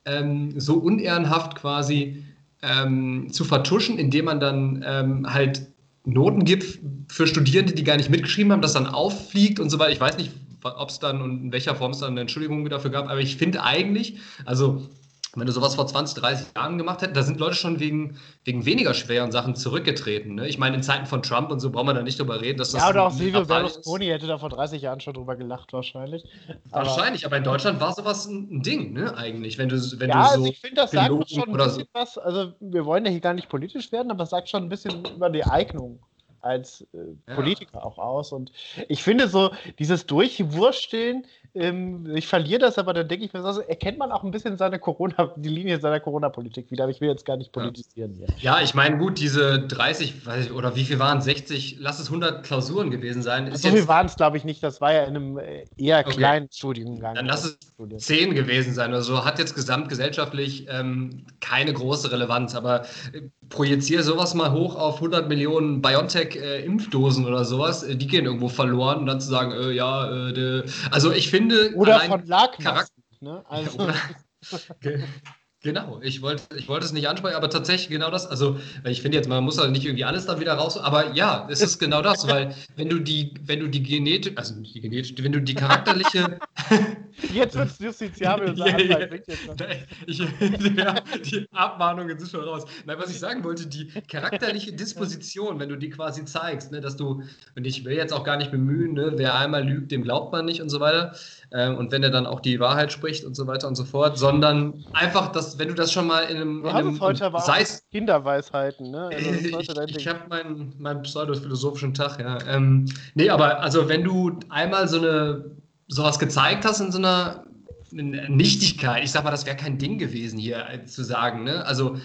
Speaker 1: ähm, so unehrenhaft quasi ähm, zu vertuschen, indem man dann ähm, halt Noten gibt für Studierende, die gar nicht mitgeschrieben haben, das dann auffliegt und so weiter. Ich weiß nicht, ob es dann und in welcher Form es dann eine Entschuldigung dafür gab, aber ich finde eigentlich, also wenn du sowas vor 20, 30 Jahren gemacht hättest, da sind Leute schon wegen, wegen weniger schweren Sachen zurückgetreten. Ne? Ich meine, in Zeiten von Trump und so brauchen wir da nicht drüber reden, dass das.
Speaker 2: Ja, oder auch Silvio Berlusconi hätte da vor 30 Jahren schon drüber gelacht, wahrscheinlich.
Speaker 1: Wahrscheinlich, aber, aber in Deutschland war sowas ein Ding, ne, eigentlich. Wenn du, wenn
Speaker 2: ja,
Speaker 1: du
Speaker 2: so. Also ich finde, das sagt schon ein bisschen so. was. Also, wir wollen ja hier gar nicht politisch werden, aber es sagt schon ein bisschen über die Eignung als äh, Politiker ja. auch aus. Und ich finde so, dieses Durchwursteln, ähm, ich verliere das, aber dann denke ich mir, also erkennt man auch ein bisschen seine Corona, die Linie seiner Corona-Politik wieder. Aber ich will jetzt gar nicht politisieren
Speaker 1: ja. hier. Ja, ich meine, gut, diese 30, weiß ich, oder wie viel waren es? 60, lass es 100 Klausuren gewesen sein.
Speaker 2: so viel waren es, glaube ich, nicht. Das war ja in einem äh, eher okay. kleinen Studiengang.
Speaker 1: Dann lass es 10 gewesen sein oder so. Hat jetzt gesamtgesellschaftlich ähm, keine große Relevanz, aber äh, projiziere sowas mal hoch auf 100 Millionen BioNTech-Impfdosen äh, oder sowas. Äh, die gehen irgendwo verloren und dann zu sagen, äh, ja, de, also ich finde.
Speaker 2: Oder von Lagmasken, ne?
Speaker 1: Also. Ja, Genau, ich wollte ich wollt es nicht ansprechen, aber tatsächlich genau das. Also, ich finde jetzt, man muss halt nicht irgendwie alles dann wieder raus, aber ja, es ist genau das, weil wenn du die, wenn du die Genetik, also nicht die Genetik, wenn du die charakterliche.
Speaker 2: Jetzt wird es justiziabel ja, ja,
Speaker 1: ich, ja, Die Abmahnungen sind schon raus. Nein, was ich sagen wollte, die charakterliche Disposition, wenn du die quasi zeigst, ne, dass du, und ich will jetzt auch gar nicht bemühen, ne, wer einmal lügt, dem glaubt man nicht und so weiter. Ähm, und wenn er dann auch die Wahrheit spricht und so weiter und so fort, sondern einfach, dass, wenn du das schon mal in einem.
Speaker 2: Du in einem heute aber
Speaker 1: sei
Speaker 2: Kinderweisheiten, ne?
Speaker 1: Also ich ich habe meinen, meinen pseudophilosophischen Tag, ja. Ähm, nee, aber also wenn du einmal so eine sowas gezeigt hast in so einer Nichtigkeit, ich sag mal, das wäre kein Ding gewesen hier zu sagen, ne? Also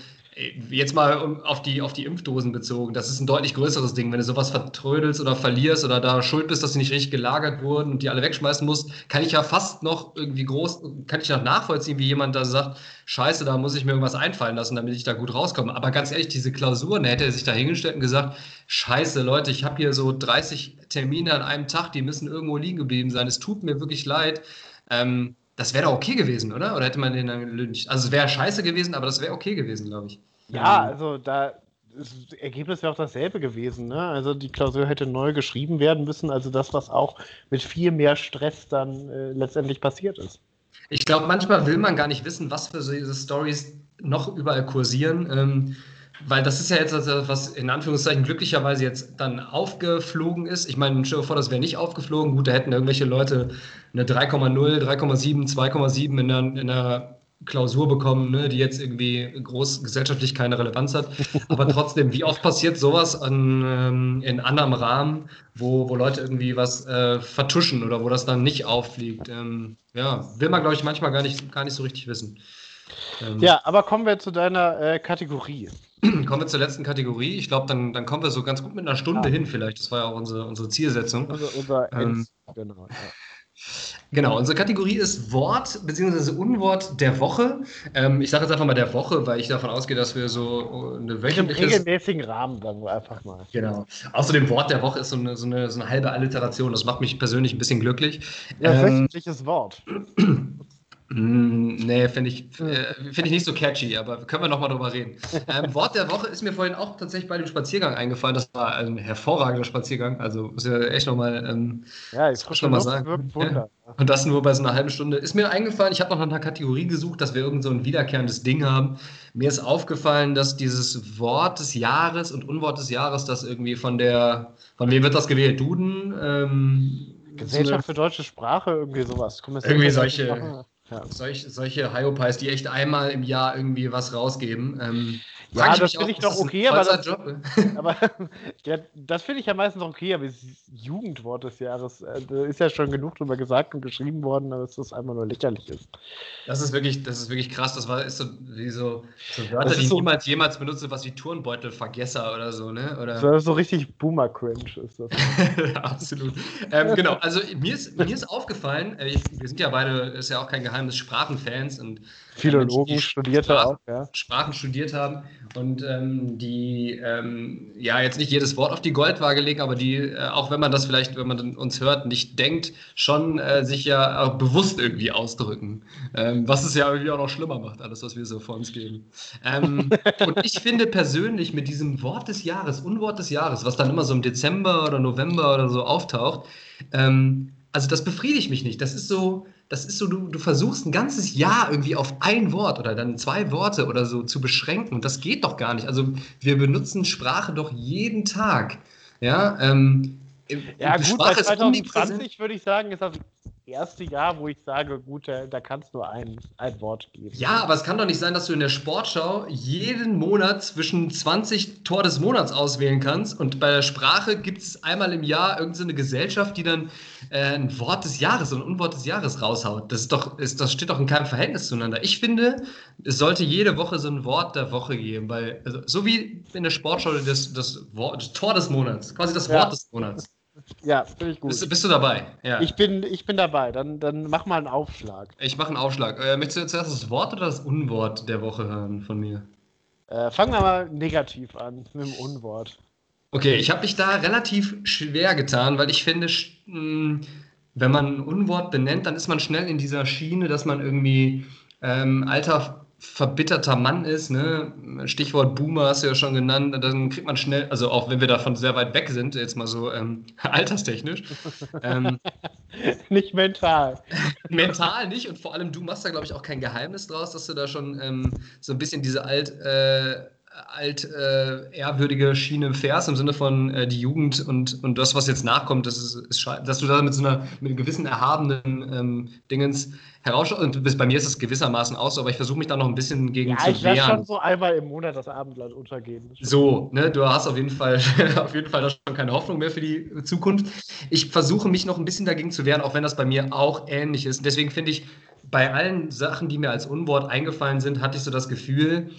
Speaker 1: jetzt mal auf die, auf die Impfdosen bezogen, das ist ein deutlich größeres Ding. Wenn du sowas vertrödelst oder verlierst oder da schuld bist, dass sie nicht richtig gelagert wurden und die alle wegschmeißen musst, kann ich ja fast noch irgendwie groß, kann ich noch nachvollziehen, wie jemand da sagt, scheiße, da muss ich mir irgendwas einfallen lassen, damit ich da gut rauskomme. Aber ganz ehrlich, diese Klausuren, da hätte er sich da hingestellt und gesagt, scheiße, Leute, ich habe hier so 30 Termine an einem Tag, die müssen irgendwo liegen geblieben sein. Es tut mir wirklich leid. Ähm, das wäre doch okay gewesen, oder? Oder hätte man den dann gelüncht? Also es wäre scheiße gewesen, aber das wäre okay gewesen, glaube ich.
Speaker 2: Ja, also da das Ergebnis wäre auch dasselbe gewesen. Ne? Also die Klausur hätte neu geschrieben werden müssen. Also das, was auch mit viel mehr Stress dann äh, letztendlich passiert ist.
Speaker 1: Ich glaube, manchmal will man gar nicht wissen, was für diese Stories noch überall kursieren. Ähm, weil das ist ja jetzt, was in Anführungszeichen glücklicherweise jetzt dann aufgeflogen ist. Ich meine, stell dir vor, das wäre nicht aufgeflogen. Gut, da hätten irgendwelche Leute eine 3,0, 3,7, 2,7 in der, in der Klausur bekommen, ne, die jetzt irgendwie groß gesellschaftlich keine Relevanz hat. Aber trotzdem, wie oft passiert sowas an, ähm, in anderem Rahmen, wo, wo Leute irgendwie was äh, vertuschen oder wo das dann nicht auffliegt? Ähm, ja, will man, glaube ich, manchmal gar nicht, gar nicht so richtig wissen.
Speaker 2: Ähm, ja, aber kommen wir zu deiner äh, Kategorie.
Speaker 1: Kommen wir zur letzten Kategorie. Ich glaube, dann, dann kommen wir so ganz gut mit einer Stunde ah. hin, vielleicht. Das war ja auch unsere, unsere Zielsetzung. Also unser ähm, genau, ja. Genau, unsere Kategorie ist Wort bzw. Unwort der Woche. Ähm, ich sage jetzt einfach mal der Woche, weil ich davon ausgehe, dass wir so eine
Speaker 2: wöchentliche. Im regelmäßigen Rahmen, wir einfach mal.
Speaker 1: Genau. Außerdem Wort der Woche ist so eine, so eine, so eine halbe Alliteration. Das macht mich persönlich ein bisschen glücklich.
Speaker 2: Ja, ähm, wöchentliches Wort.
Speaker 1: Mm, nee, finde ich, find ich nicht so catchy, aber können wir nochmal drüber reden. Ähm, Wort der Woche ist mir vorhin auch tatsächlich bei dem Spaziergang eingefallen. Das war ein hervorragender Spaziergang. Also muss ja echt nochmal ähm,
Speaker 2: ja, ich schon mal sagen.
Speaker 1: Ja. Und das nur bei so einer halben Stunde. Ist mir eingefallen, ich habe noch nach einer Kategorie gesucht, dass wir irgend so ein wiederkehrendes Ding haben. Mir ist aufgefallen, dass dieses Wort des Jahres und Unwort des Jahres, das irgendwie von der, von wem wird das gewählt? Duden? Ähm,
Speaker 2: Gesellschaft so eine, für deutsche Sprache, irgendwie sowas.
Speaker 1: Irgendwie solche. Ja. Solch, solche Hyopies, die echt einmal im Jahr irgendwie was rausgeben. Ähm,
Speaker 2: ja, das finde ich doch okay, aber das, aber ja, das finde ich ja meistens okay, aber das Jugendwort des Jahres, äh, da ist ja schon genug drüber gesagt und geschrieben worden, dass das einfach nur lächerlich ist.
Speaker 1: Das ist wirklich, das ist wirklich krass. Das war ist so wie so, so Wörter, die so, niemals jemals benutzt, was wie Turnbeutelvergesser oder so, ne? Oder
Speaker 2: so, so richtig Boomer-Cringe ist das.
Speaker 1: Absolut. ähm, genau, also mir ist, mir ist aufgefallen, äh, wir sind ja beide, ist ja auch kein Geheimnis, Sprachenfans und
Speaker 2: Philologen
Speaker 1: Menschen,
Speaker 2: studiert Sprachen, auch,
Speaker 1: ja. Sprachen studiert haben und ähm, die ähm, ja jetzt nicht jedes Wort auf die Goldwaage legen, aber die, äh, auch wenn man das vielleicht, wenn man uns hört, nicht denkt, schon äh, sich ja auch bewusst irgendwie ausdrücken. Ähm, was es ja irgendwie auch noch schlimmer macht, alles, was wir so vor uns geben. Ähm, und ich finde persönlich mit diesem Wort des Jahres, Unwort des Jahres, was dann immer so im Dezember oder November oder so auftaucht, ähm, also das befriedigt mich nicht. Das ist so, das ist so, du, du versuchst ein ganzes Jahr irgendwie auf ein Wort oder dann zwei Worte oder so zu beschränken und das geht doch gar nicht. Also wir benutzen Sprache doch jeden Tag. Ja, ähm,
Speaker 2: ja gut, Sprache bei 2020 würde ich sagen, ist das erste Jahr, wo ich sage, gut, da, kann es nur ein, ein Wort geben.
Speaker 1: Ja, aber es kann doch nicht sein, dass du in der Sportschau jeden Monat zwischen 20 Tor des Monats auswählen kannst und bei der Sprache gibt es einmal im Jahr irgendeine Gesellschaft, die dann äh, ein Wort des Jahres und ein Unwort des Jahres raushaut. Das, ist doch, ist, das steht doch in keinem Verhältnis zueinander. Ich finde, es sollte jede Woche so ein Wort der Woche geben, weil also, so wie in der Sportschau das, das, Wort, das Tor des Monats, quasi das Wort des Monats.
Speaker 2: Ja, finde ich gut.
Speaker 1: Bist, bist, du dabei?
Speaker 2: Ja. Ich, bin, ich bin dabei. Dann, dann mach mal einen Aufschlag.
Speaker 1: Ich mache einen Aufschlag. Äh, möchtest du zuerst das Wort oder das Unwort der Woche hören von mir?
Speaker 2: Äh, fangen wir mal negativ an, mit dem Unwort.
Speaker 1: Okay, ich habe mich da relativ schwer getan, weil ich finde, hm, wenn man ein Unwort benennt, dann ist man schnell in dieser Schiene, dass man irgendwie ähm, alter verbitterter Mann ist, ne? Stichwort Boomer hast du ja schon genannt, dann kriegt man schnell, also auch wenn wir davon sehr weit weg sind, jetzt mal so ähm, alterstechnisch. ähm,
Speaker 2: nicht mental.
Speaker 1: mental nicht und vor allem du machst da, glaube ich, auch kein Geheimnis draus, dass du da schon ähm, so ein bisschen diese alt, äh, alt äh, ehrwürdige Schiene fährst, im Sinne von äh, die Jugend und, und das, was jetzt nachkommt, das ist, ist dass du da mit so einer mit einem gewissen erhabenen ähm, Dingens herausschaust. Und bei mir ist es gewissermaßen auch so, aber ich versuche mich da noch ein bisschen gegen ja, zu ich wehren. Ich schon
Speaker 2: so einmal im Monat das Abendland untergehen.
Speaker 1: So, ne, du hast auf jeden Fall auf jeden Fall da schon keine Hoffnung mehr für die Zukunft. Ich versuche mich noch ein bisschen dagegen zu wehren, auch wenn das bei mir auch ähnlich ist. Und deswegen finde ich, bei allen Sachen, die mir als Unwort eingefallen sind, hatte ich so das Gefühl,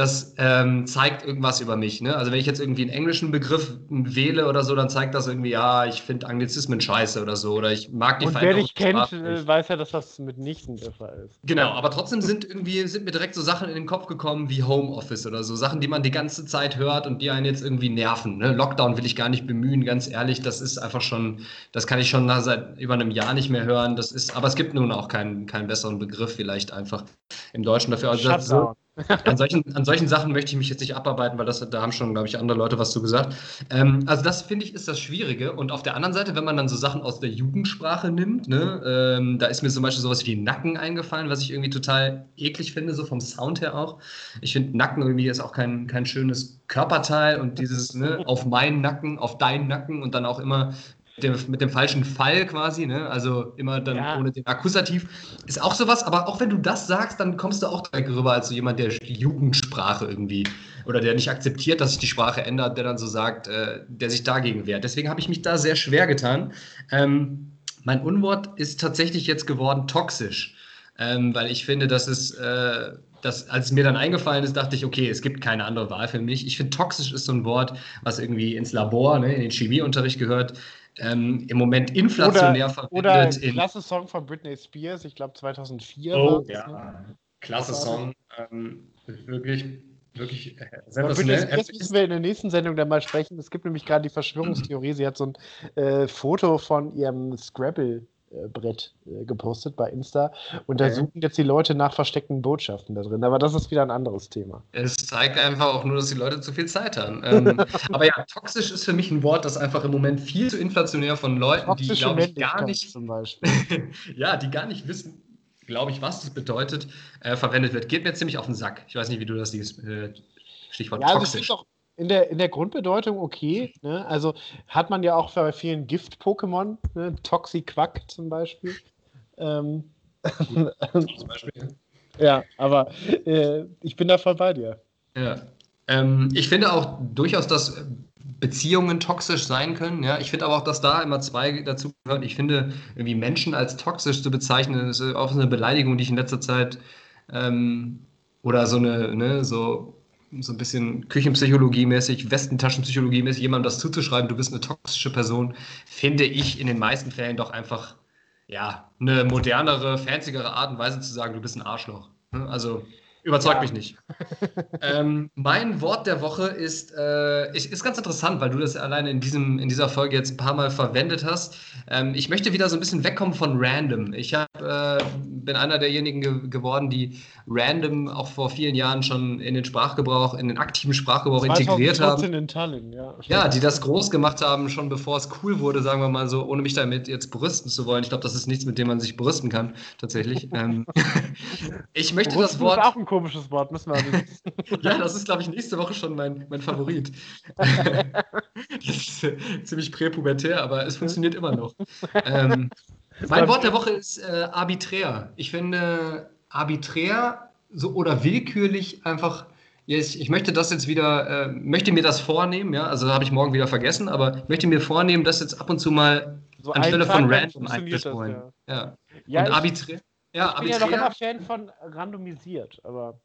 Speaker 1: das ähm, zeigt irgendwas über mich. Ne? Also wenn ich jetzt irgendwie einen englischen Begriff wähle oder so, dann zeigt das irgendwie, ja, ich finde Anglizismen scheiße oder so. Oder ich mag die
Speaker 2: Und wer dich kennt, äh, weiß ja, dass das mitnichten der Fall ist.
Speaker 1: Genau, aber trotzdem sind irgendwie, sind mir direkt so Sachen in den Kopf gekommen wie Homeoffice oder so. Sachen, die man die ganze Zeit hört und die einen jetzt irgendwie nerven. Ne? Lockdown will ich gar nicht bemühen, ganz ehrlich. Das ist einfach schon, das kann ich schon seit über einem Jahr nicht mehr hören. Das ist, aber es gibt nun auch keinen, keinen besseren Begriff vielleicht einfach im Deutschen dafür. Also so, an, solchen, an solchen Sachen möchte ich mich jetzt nicht abarbeiten, weil das, da haben schon, glaube ich, andere Leute was zu gesagt. Ähm, also das finde ich ist das Schwierige. Und auf der anderen Seite, wenn man dann so Sachen aus der Jugendsprache nimmt, ne, ähm, da ist mir zum Beispiel sowas wie Nacken eingefallen, was ich irgendwie total eklig finde, so vom Sound her auch. Ich finde Nacken irgendwie ist auch kein, kein schönes Körperteil und dieses ne, auf meinen Nacken, auf deinen Nacken und dann auch immer dem, mit dem falschen Fall quasi, ne? also immer dann ja. ohne den Akkusativ, ist auch sowas, aber auch wenn du das sagst, dann kommst du auch direkt rüber als so jemand, der die Jugendsprache irgendwie oder der nicht akzeptiert, dass sich die Sprache ändert, der dann so sagt, äh, der sich dagegen wehrt. Deswegen habe ich mich da sehr schwer getan. Ähm, mein Unwort ist tatsächlich jetzt geworden toxisch, ähm, weil ich finde, dass es äh, das, als es mir dann eingefallen ist, dachte ich, okay, es gibt keine andere Wahl für mich. Ich finde, toxisch ist so ein Wort, was irgendwie ins Labor, ne, in den Chemieunterricht gehört ähm, im Moment inflationär
Speaker 2: oder, verwendet. Oder ein klasse Song von Britney Spears, ich glaube 2004.
Speaker 1: Oh, ja, ne? klasse Song. Ähm, wirklich, wirklich
Speaker 2: äh, sensationell. Spears müssen wir in der nächsten Sendung dann mal sprechen. Es gibt nämlich gerade die Verschwörungstheorie. Sie hat so ein äh, Foto von ihrem Scrabble Brett äh, gepostet bei Insta und da okay. suchen jetzt die Leute nach versteckten Botschaften da drin. Aber das ist wieder ein anderes Thema.
Speaker 1: Es zeigt einfach auch nur, dass die Leute zu viel Zeit haben. Ähm, aber ja, toxisch ist für mich ein Wort, das einfach im Moment viel zu inflationär von Leuten, Toxische die glaube ich gar nicht, zum Beispiel. ja, die gar nicht wissen, glaube ich, was das bedeutet, äh, verwendet wird. Geht mir ziemlich auf den Sack. Ich weiß nicht, wie du das siehst. Äh, Stichwort
Speaker 2: ja, also toxisch. Also in der, in der Grundbedeutung okay. Ne? Also hat man ja auch bei vielen Gift-Pokémon, ne? Toxiquack zum Beispiel. Ähm, zum Beispiel. ja, aber äh, ich bin da voll bei dir.
Speaker 1: Ja. Ähm, ich finde auch durchaus, dass Beziehungen toxisch sein können. Ja, ich finde aber auch, dass da immer zwei dazu gehören. Ich finde, irgendwie Menschen als toxisch zu bezeichnen, ist auch eine Beleidigung, die ich in letzter Zeit ähm, oder so eine, ne, so so ein bisschen Küchenpsychologie-mäßig, Westentaschenpsychologie-mäßig, jemandem das zuzuschreiben, du bist eine toxische Person, finde ich in den meisten Fällen doch einfach, ja, eine modernere, fanzigere Art und Weise zu sagen, du bist ein Arschloch. Ne? Also, Überzeugt ja. mich nicht. ähm, mein Wort der Woche ist, äh, ist ganz interessant, weil du das alleine in, diesem, in dieser Folge jetzt ein paar Mal verwendet hast. Ähm, ich möchte wieder so ein bisschen wegkommen von Random. Ich hab, äh, bin einer derjenigen ge geworden, die Random auch vor vielen Jahren schon in den Sprachgebrauch, in den aktiven Sprachgebrauch integriert haben.
Speaker 2: in Tallinn, ja.
Speaker 1: Ja, die das groß gemacht haben, schon bevor es cool wurde, sagen wir mal so, ohne mich damit jetzt brüsten zu wollen. Ich glaube, das ist nichts, mit dem man sich brüsten kann, tatsächlich. ähm, ich möchte Brüsten das Wort.
Speaker 2: Ist auch ein komisches Wort, müssen wir nicht.
Speaker 1: ja, das ist, glaube ich, nächste Woche schon mein, mein Favorit. das ist äh, ziemlich präpubertär, aber es funktioniert immer noch. Ähm, mein Wort der Woche ist äh, arbiträr. Ich finde arbiträr so oder willkürlich einfach. Ich, ich möchte das jetzt wieder, äh, möchte mir das vornehmen, ja, also habe ich morgen wieder vergessen, aber ich möchte mir vornehmen, das jetzt ab und zu mal so anstelle von random einzuholen. Ja. Ja.
Speaker 2: ja. Und arbiträr. Ja, ich bin ja noch immer Fan von randomisiert, aber.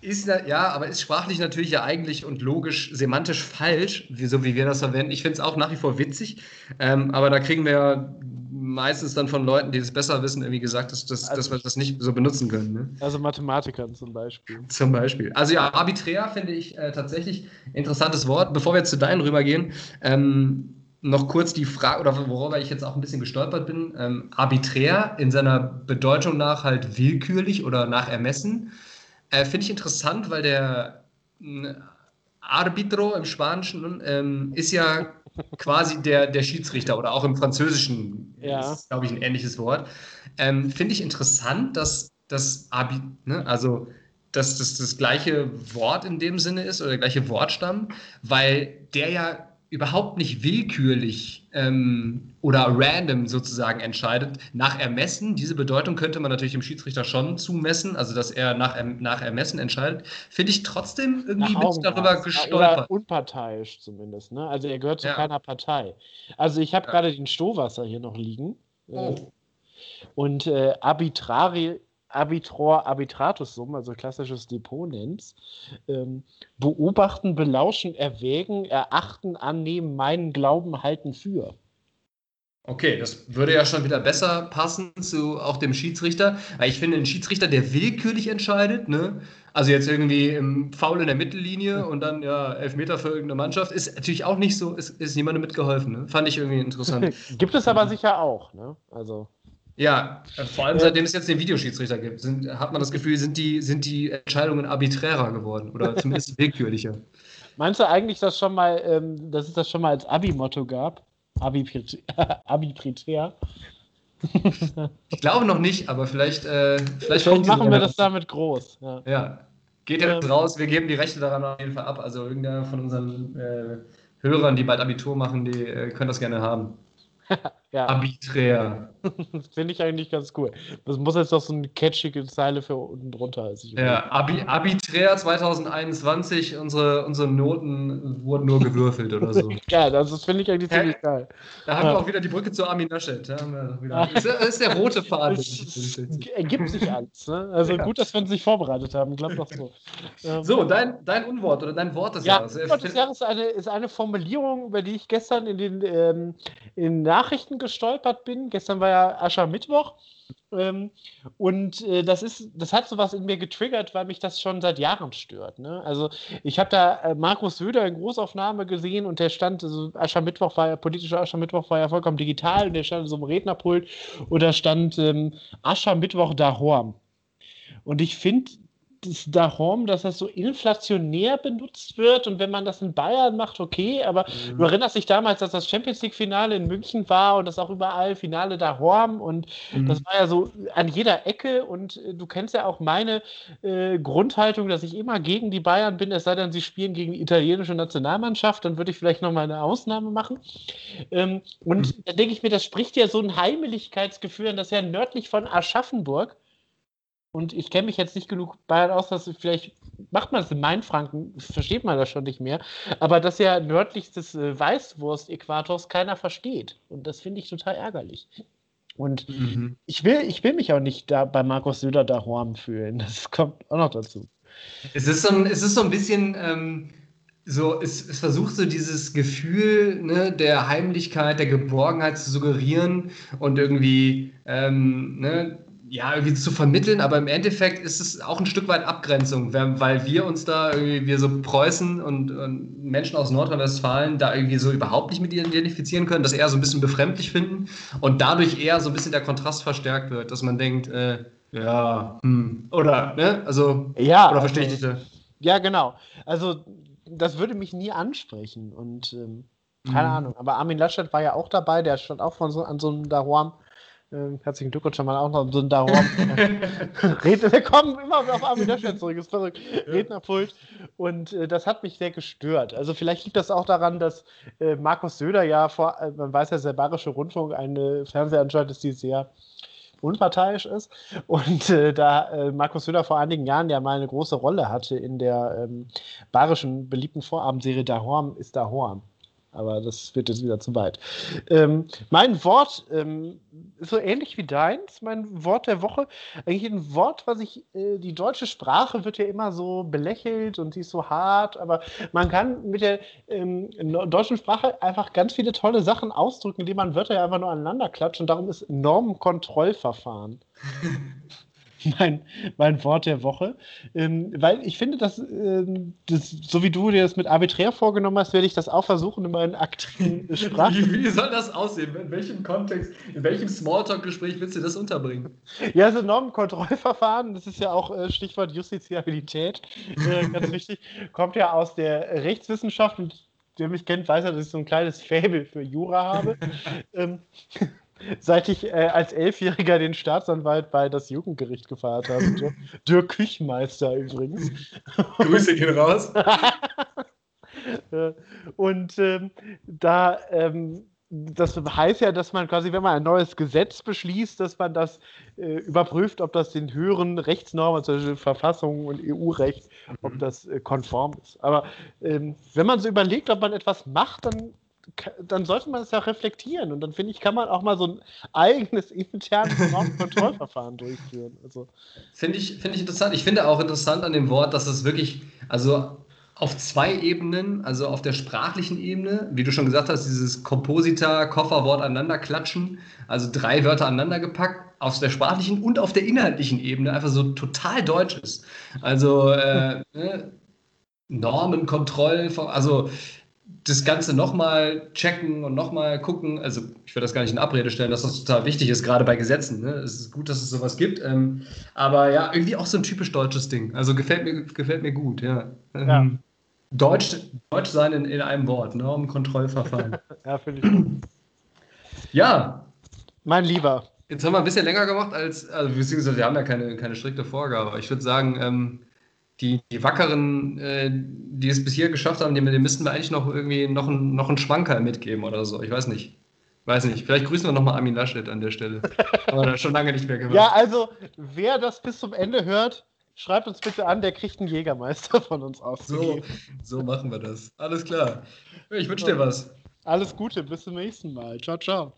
Speaker 1: Ist, ja, aber ist sprachlich natürlich ja eigentlich und logisch, semantisch falsch, so wie wir das verwenden. Ich finde es auch nach wie vor witzig, ähm, aber da kriegen wir ja meistens dann von Leuten, die es besser wissen, irgendwie gesagt, dass, dass, also, dass wir das nicht so benutzen können. Ne?
Speaker 2: Also Mathematikern zum Beispiel.
Speaker 1: Zum Beispiel. Also ja, arbiträr finde ich äh, tatsächlich interessantes Wort. Bevor wir jetzt zu deinen rübergehen, ähm, noch kurz die Frage, oder worüber ich jetzt auch ein bisschen gestolpert bin, ähm, arbiträr in seiner Bedeutung nach halt willkürlich oder nach Ermessen, äh, finde ich interessant, weil der äh, Arbitro im Spanischen ähm, ist ja quasi der, der Schiedsrichter oder auch im Französischen ja. ist, glaube ich, ein ähnliches Wort. Ähm, finde ich interessant, dass das Abi, ne, also dass das das gleiche Wort in dem Sinne ist oder der gleiche Wortstamm, weil der ja überhaupt nicht willkürlich ähm, oder random sozusagen entscheidet, nach Ermessen, diese Bedeutung könnte man natürlich dem Schiedsrichter schon zumessen, also dass er nach, nach Ermessen entscheidet, finde ich trotzdem irgendwie mit darüber gestolpert. Oder
Speaker 2: unparteiisch zumindest, ne? Also er gehört zu ja. keiner Partei. Also ich habe ja. gerade den Stohwasser hier noch liegen. Äh, oh. Und äh, arbitrari Arbitror Arbitratus Sum, also klassisches Depot nennst. Ähm, beobachten, belauschen, erwägen, erachten, annehmen, meinen, glauben, halten für.
Speaker 1: Okay, das würde ja schon wieder besser passen zu auch dem Schiedsrichter, weil ich finde, ein Schiedsrichter, der willkürlich entscheidet, ne? also jetzt irgendwie im Foul in der Mittellinie und dann ja Elfmeter für irgendeine Mannschaft, ist natürlich auch nicht so, ist, ist niemandem mitgeholfen. Ne? Fand ich irgendwie interessant.
Speaker 2: Gibt es aber sicher auch, ne? Also.
Speaker 1: Ja, vor allem seitdem es jetzt den Videoschiedsrichter gibt, sind, hat man das Gefühl, sind die, sind die Entscheidungen arbiträrer geworden oder zumindest willkürlicher.
Speaker 2: Meinst du eigentlich, dass, schon mal, ähm, dass es das schon mal als Abi-Motto gab? Arbiträr.
Speaker 1: ich glaube noch nicht, aber vielleicht. Äh,
Speaker 2: vielleicht, vielleicht machen wir das damit groß.
Speaker 1: Ja. ja. Geht jetzt ähm, raus, wir geben die Rechte daran auf jeden Fall ab. Also irgendeiner von unseren äh, Hörern, die bald Abitur machen, die äh, können das gerne haben.
Speaker 2: ja. Arbiträr. Finde ich eigentlich ganz cool. Das muss jetzt doch so eine catchige Zeile für unten drunter.
Speaker 1: ja, Abi, Arbiträr 2021, unsere, unsere Noten wurden nur gewürfelt oder so.
Speaker 2: ja, das, das finde ich eigentlich ziemlich Hä? geil.
Speaker 1: Da haben ja. wir auch wieder die Brücke zu Armin Naschet. Da das ist der rote Faden.
Speaker 2: Ergibt sich alles. Ne? Also ja. gut, dass wir uns nicht vorbereitet haben. Glaub doch so.
Speaker 1: Ähm, so, dein, dein Unwort oder dein Wort des
Speaker 2: ja, Jahres. Wort des Jahres ist eine, ist eine Formulierung, über die ich gestern in den ähm, in Nachrichten gestolpert bin. Gestern war ja Aschermittwoch. Ähm, und äh, das ist, das hat sowas in mir getriggert, weil mich das schon seit Jahren stört. Ne? Also ich habe da äh, Markus Söder in Großaufnahme gesehen und der stand, also Aschermittwoch war ja, politischer Aschermittwoch war ja vollkommen digital und der stand so einem Rednerpult und da stand ähm, Aschermittwoch Horm. Und ich finde, Dahom, dass das so inflationär benutzt wird und wenn man das in Bayern macht, okay, aber mhm. du erinnerst dich damals, dass das Champions League-Finale in München war und das auch überall Finale Dahom und mhm. das war ja so an jeder Ecke und äh, du kennst ja auch meine äh, Grundhaltung, dass ich immer gegen die Bayern bin, es sei denn, sie spielen gegen die italienische Nationalmannschaft, dann würde ich vielleicht nochmal eine Ausnahme machen. Ähm, und mhm. da denke ich mir, das spricht ja so ein Heimeligkeitsgefühl an, das ja nördlich von Aschaffenburg und ich kenne mich jetzt nicht genug Bayern aus, dass vielleicht macht man es in Mainfranken, versteht man das schon nicht mehr, aber dass ja nördlich des äh, Weißwurst-Äquators keiner versteht. Und das finde ich total ärgerlich. Und mhm. ich, will, ich will mich auch nicht da bei Markus Söder da Horn fühlen. Das kommt auch noch dazu.
Speaker 1: Es ist so ein, es ist so ein bisschen. Ähm so, es, es, versucht so dieses Gefühl ne, der Heimlichkeit, der Geborgenheit zu suggerieren und irgendwie ähm, ne, ja, irgendwie zu vermitteln, aber im Endeffekt ist es auch ein Stück weit Abgrenzung, weil wir uns da irgendwie, wir so Preußen und, und Menschen aus Nordrhein-Westfalen da irgendwie so überhaupt nicht mit identifizieren können, das eher so ein bisschen befremdlich finden und dadurch eher so ein bisschen der Kontrast verstärkt wird, dass man denkt, äh, ja, hm, oder, ne, also,
Speaker 2: ja,
Speaker 1: oder verstehe ich dich da?
Speaker 2: Ja, genau. Also, das würde mich nie ansprechen und ähm, keine mhm. Ahnung, aber Armin Laschet war ja auch dabei, der stand auch von so, an so einem Dahuam ähm, herzlichen Glückwunsch schon mal auch noch so ein Darum. Redner, wir kommen immer auf Armin Laschet zurück, ist verrückt. Rednerpult. Und äh, das hat mich sehr gestört. Also vielleicht liegt das auch daran, dass äh, Markus Söder ja vor, äh, man weiß ja, der Bayerische Rundfunk eine Fernsehanstalt ist, die sehr unparteiisch ist. Und äh, da äh, Markus Söder vor einigen Jahren ja mal eine große Rolle hatte in der ähm, bayerischen beliebten Vorabendserie Dahorm ist Dahorm aber das wird jetzt wieder zu weit. Ähm, mein Wort ähm, so ähnlich wie deins, mein Wort der Woche. Eigentlich ein Wort, was ich, äh, die deutsche Sprache wird ja immer so belächelt und sie ist so hart, aber man kann mit der ähm, deutschen Sprache einfach ganz viele tolle Sachen ausdrücken, indem man Wörter ja einfach nur aneinander klatscht und darum ist Normenkontrollverfahren. mein, mein Wort der Woche. Ähm, weil ich finde, dass, ähm, das, so wie du dir das mit arbiträr vorgenommen hast, werde ich das auch versuchen in meinen aktiven Sprachen.
Speaker 1: wie, wie, soll das aussehen? In welchem Kontext, in welchem Smalltalk-Gespräch willst du das unterbringen?
Speaker 2: Ja, also Normenkontrollverfahren, das ist ja auch äh, Stichwort Justiziabilität, äh, ganz wichtig, kommt ja aus der Rechtswissenschaft und der mich kennt, weiß ja, dass ich so ein kleines Faible für Jura habe. ähm, seit ich äh, als Elfjähriger den Staatsanwalt bei das Jugendgericht gefeiert habe. Dirk, Dirk Küchmeister übrigens.
Speaker 1: Grüße gehen raus.
Speaker 2: Und ähm, da, ähm, das heißt ja, dass man quasi, wenn man ein neues Gesetz beschließt, dass man das äh, überprüft, ob das den höheren Rechtsnormen, zum Beispiel Verfassung und EU-Recht, ob mhm. das äh, konform ist. Aber ähm, wenn man so überlegt, ob man etwas macht, dann dann sollte man es ja reflektieren. Und dann finde ich, kann man auch mal so ein eigenes internes Kontrollverfahren durchführen. Also.
Speaker 1: Finde ich, find ich interessant. Ich finde auch interessant an dem Wort, dass es wirklich, also auf zwei Ebenen, also auf der sprachlichen Ebene, wie du schon gesagt hast, dieses Komposita-Kofferwort aneinander klatschen, also drei Wörter aneinander gepackt, auf der sprachlichen und auf der inhaltlichen Ebene einfach so total deutsch ist. Also äh, ne? Normen, Kontroll, also das Ganze nochmal checken und nochmal gucken. Also ich würde das gar nicht in Abrede stellen, dass das total wichtig ist, gerade bei Gesetzen. Ne? Es ist gut, dass es sowas gibt. Ähm, aber ja, irgendwie auch so ein typisch deutsches Ding. Also gefällt mir, gefällt mir gut, ja. Ähm, ja. Deutsch, Deutsch sein in, in einem Wort, Normenkontrollverfahren.
Speaker 2: ja, finde ich gut.
Speaker 1: Ja.
Speaker 2: Mein Lieber.
Speaker 1: Jetzt haben wir ein bisschen länger gemacht als, also beziehungsweise wir haben ja keine, keine strikte Vorgabe. Ich würde sagen, ähm, die, die Wackeren, äh, die es bis hier geschafft haben, denen, müssten wir eigentlich noch irgendwie noch, ein, noch einen Schwanker mitgeben oder so. Ich weiß nicht. Weiß nicht. Vielleicht grüßen wir nochmal Armin Laschet an der Stelle. Aber das schon lange nicht mehr gemacht.
Speaker 2: Ja, also, wer das bis zum Ende hört, schreibt uns bitte an, der kriegt einen Jägermeister von uns aus.
Speaker 1: So, so machen wir das. Alles klar. Ich wünsche dir was.
Speaker 2: Alles Gute, bis zum nächsten Mal. Ciao, ciao.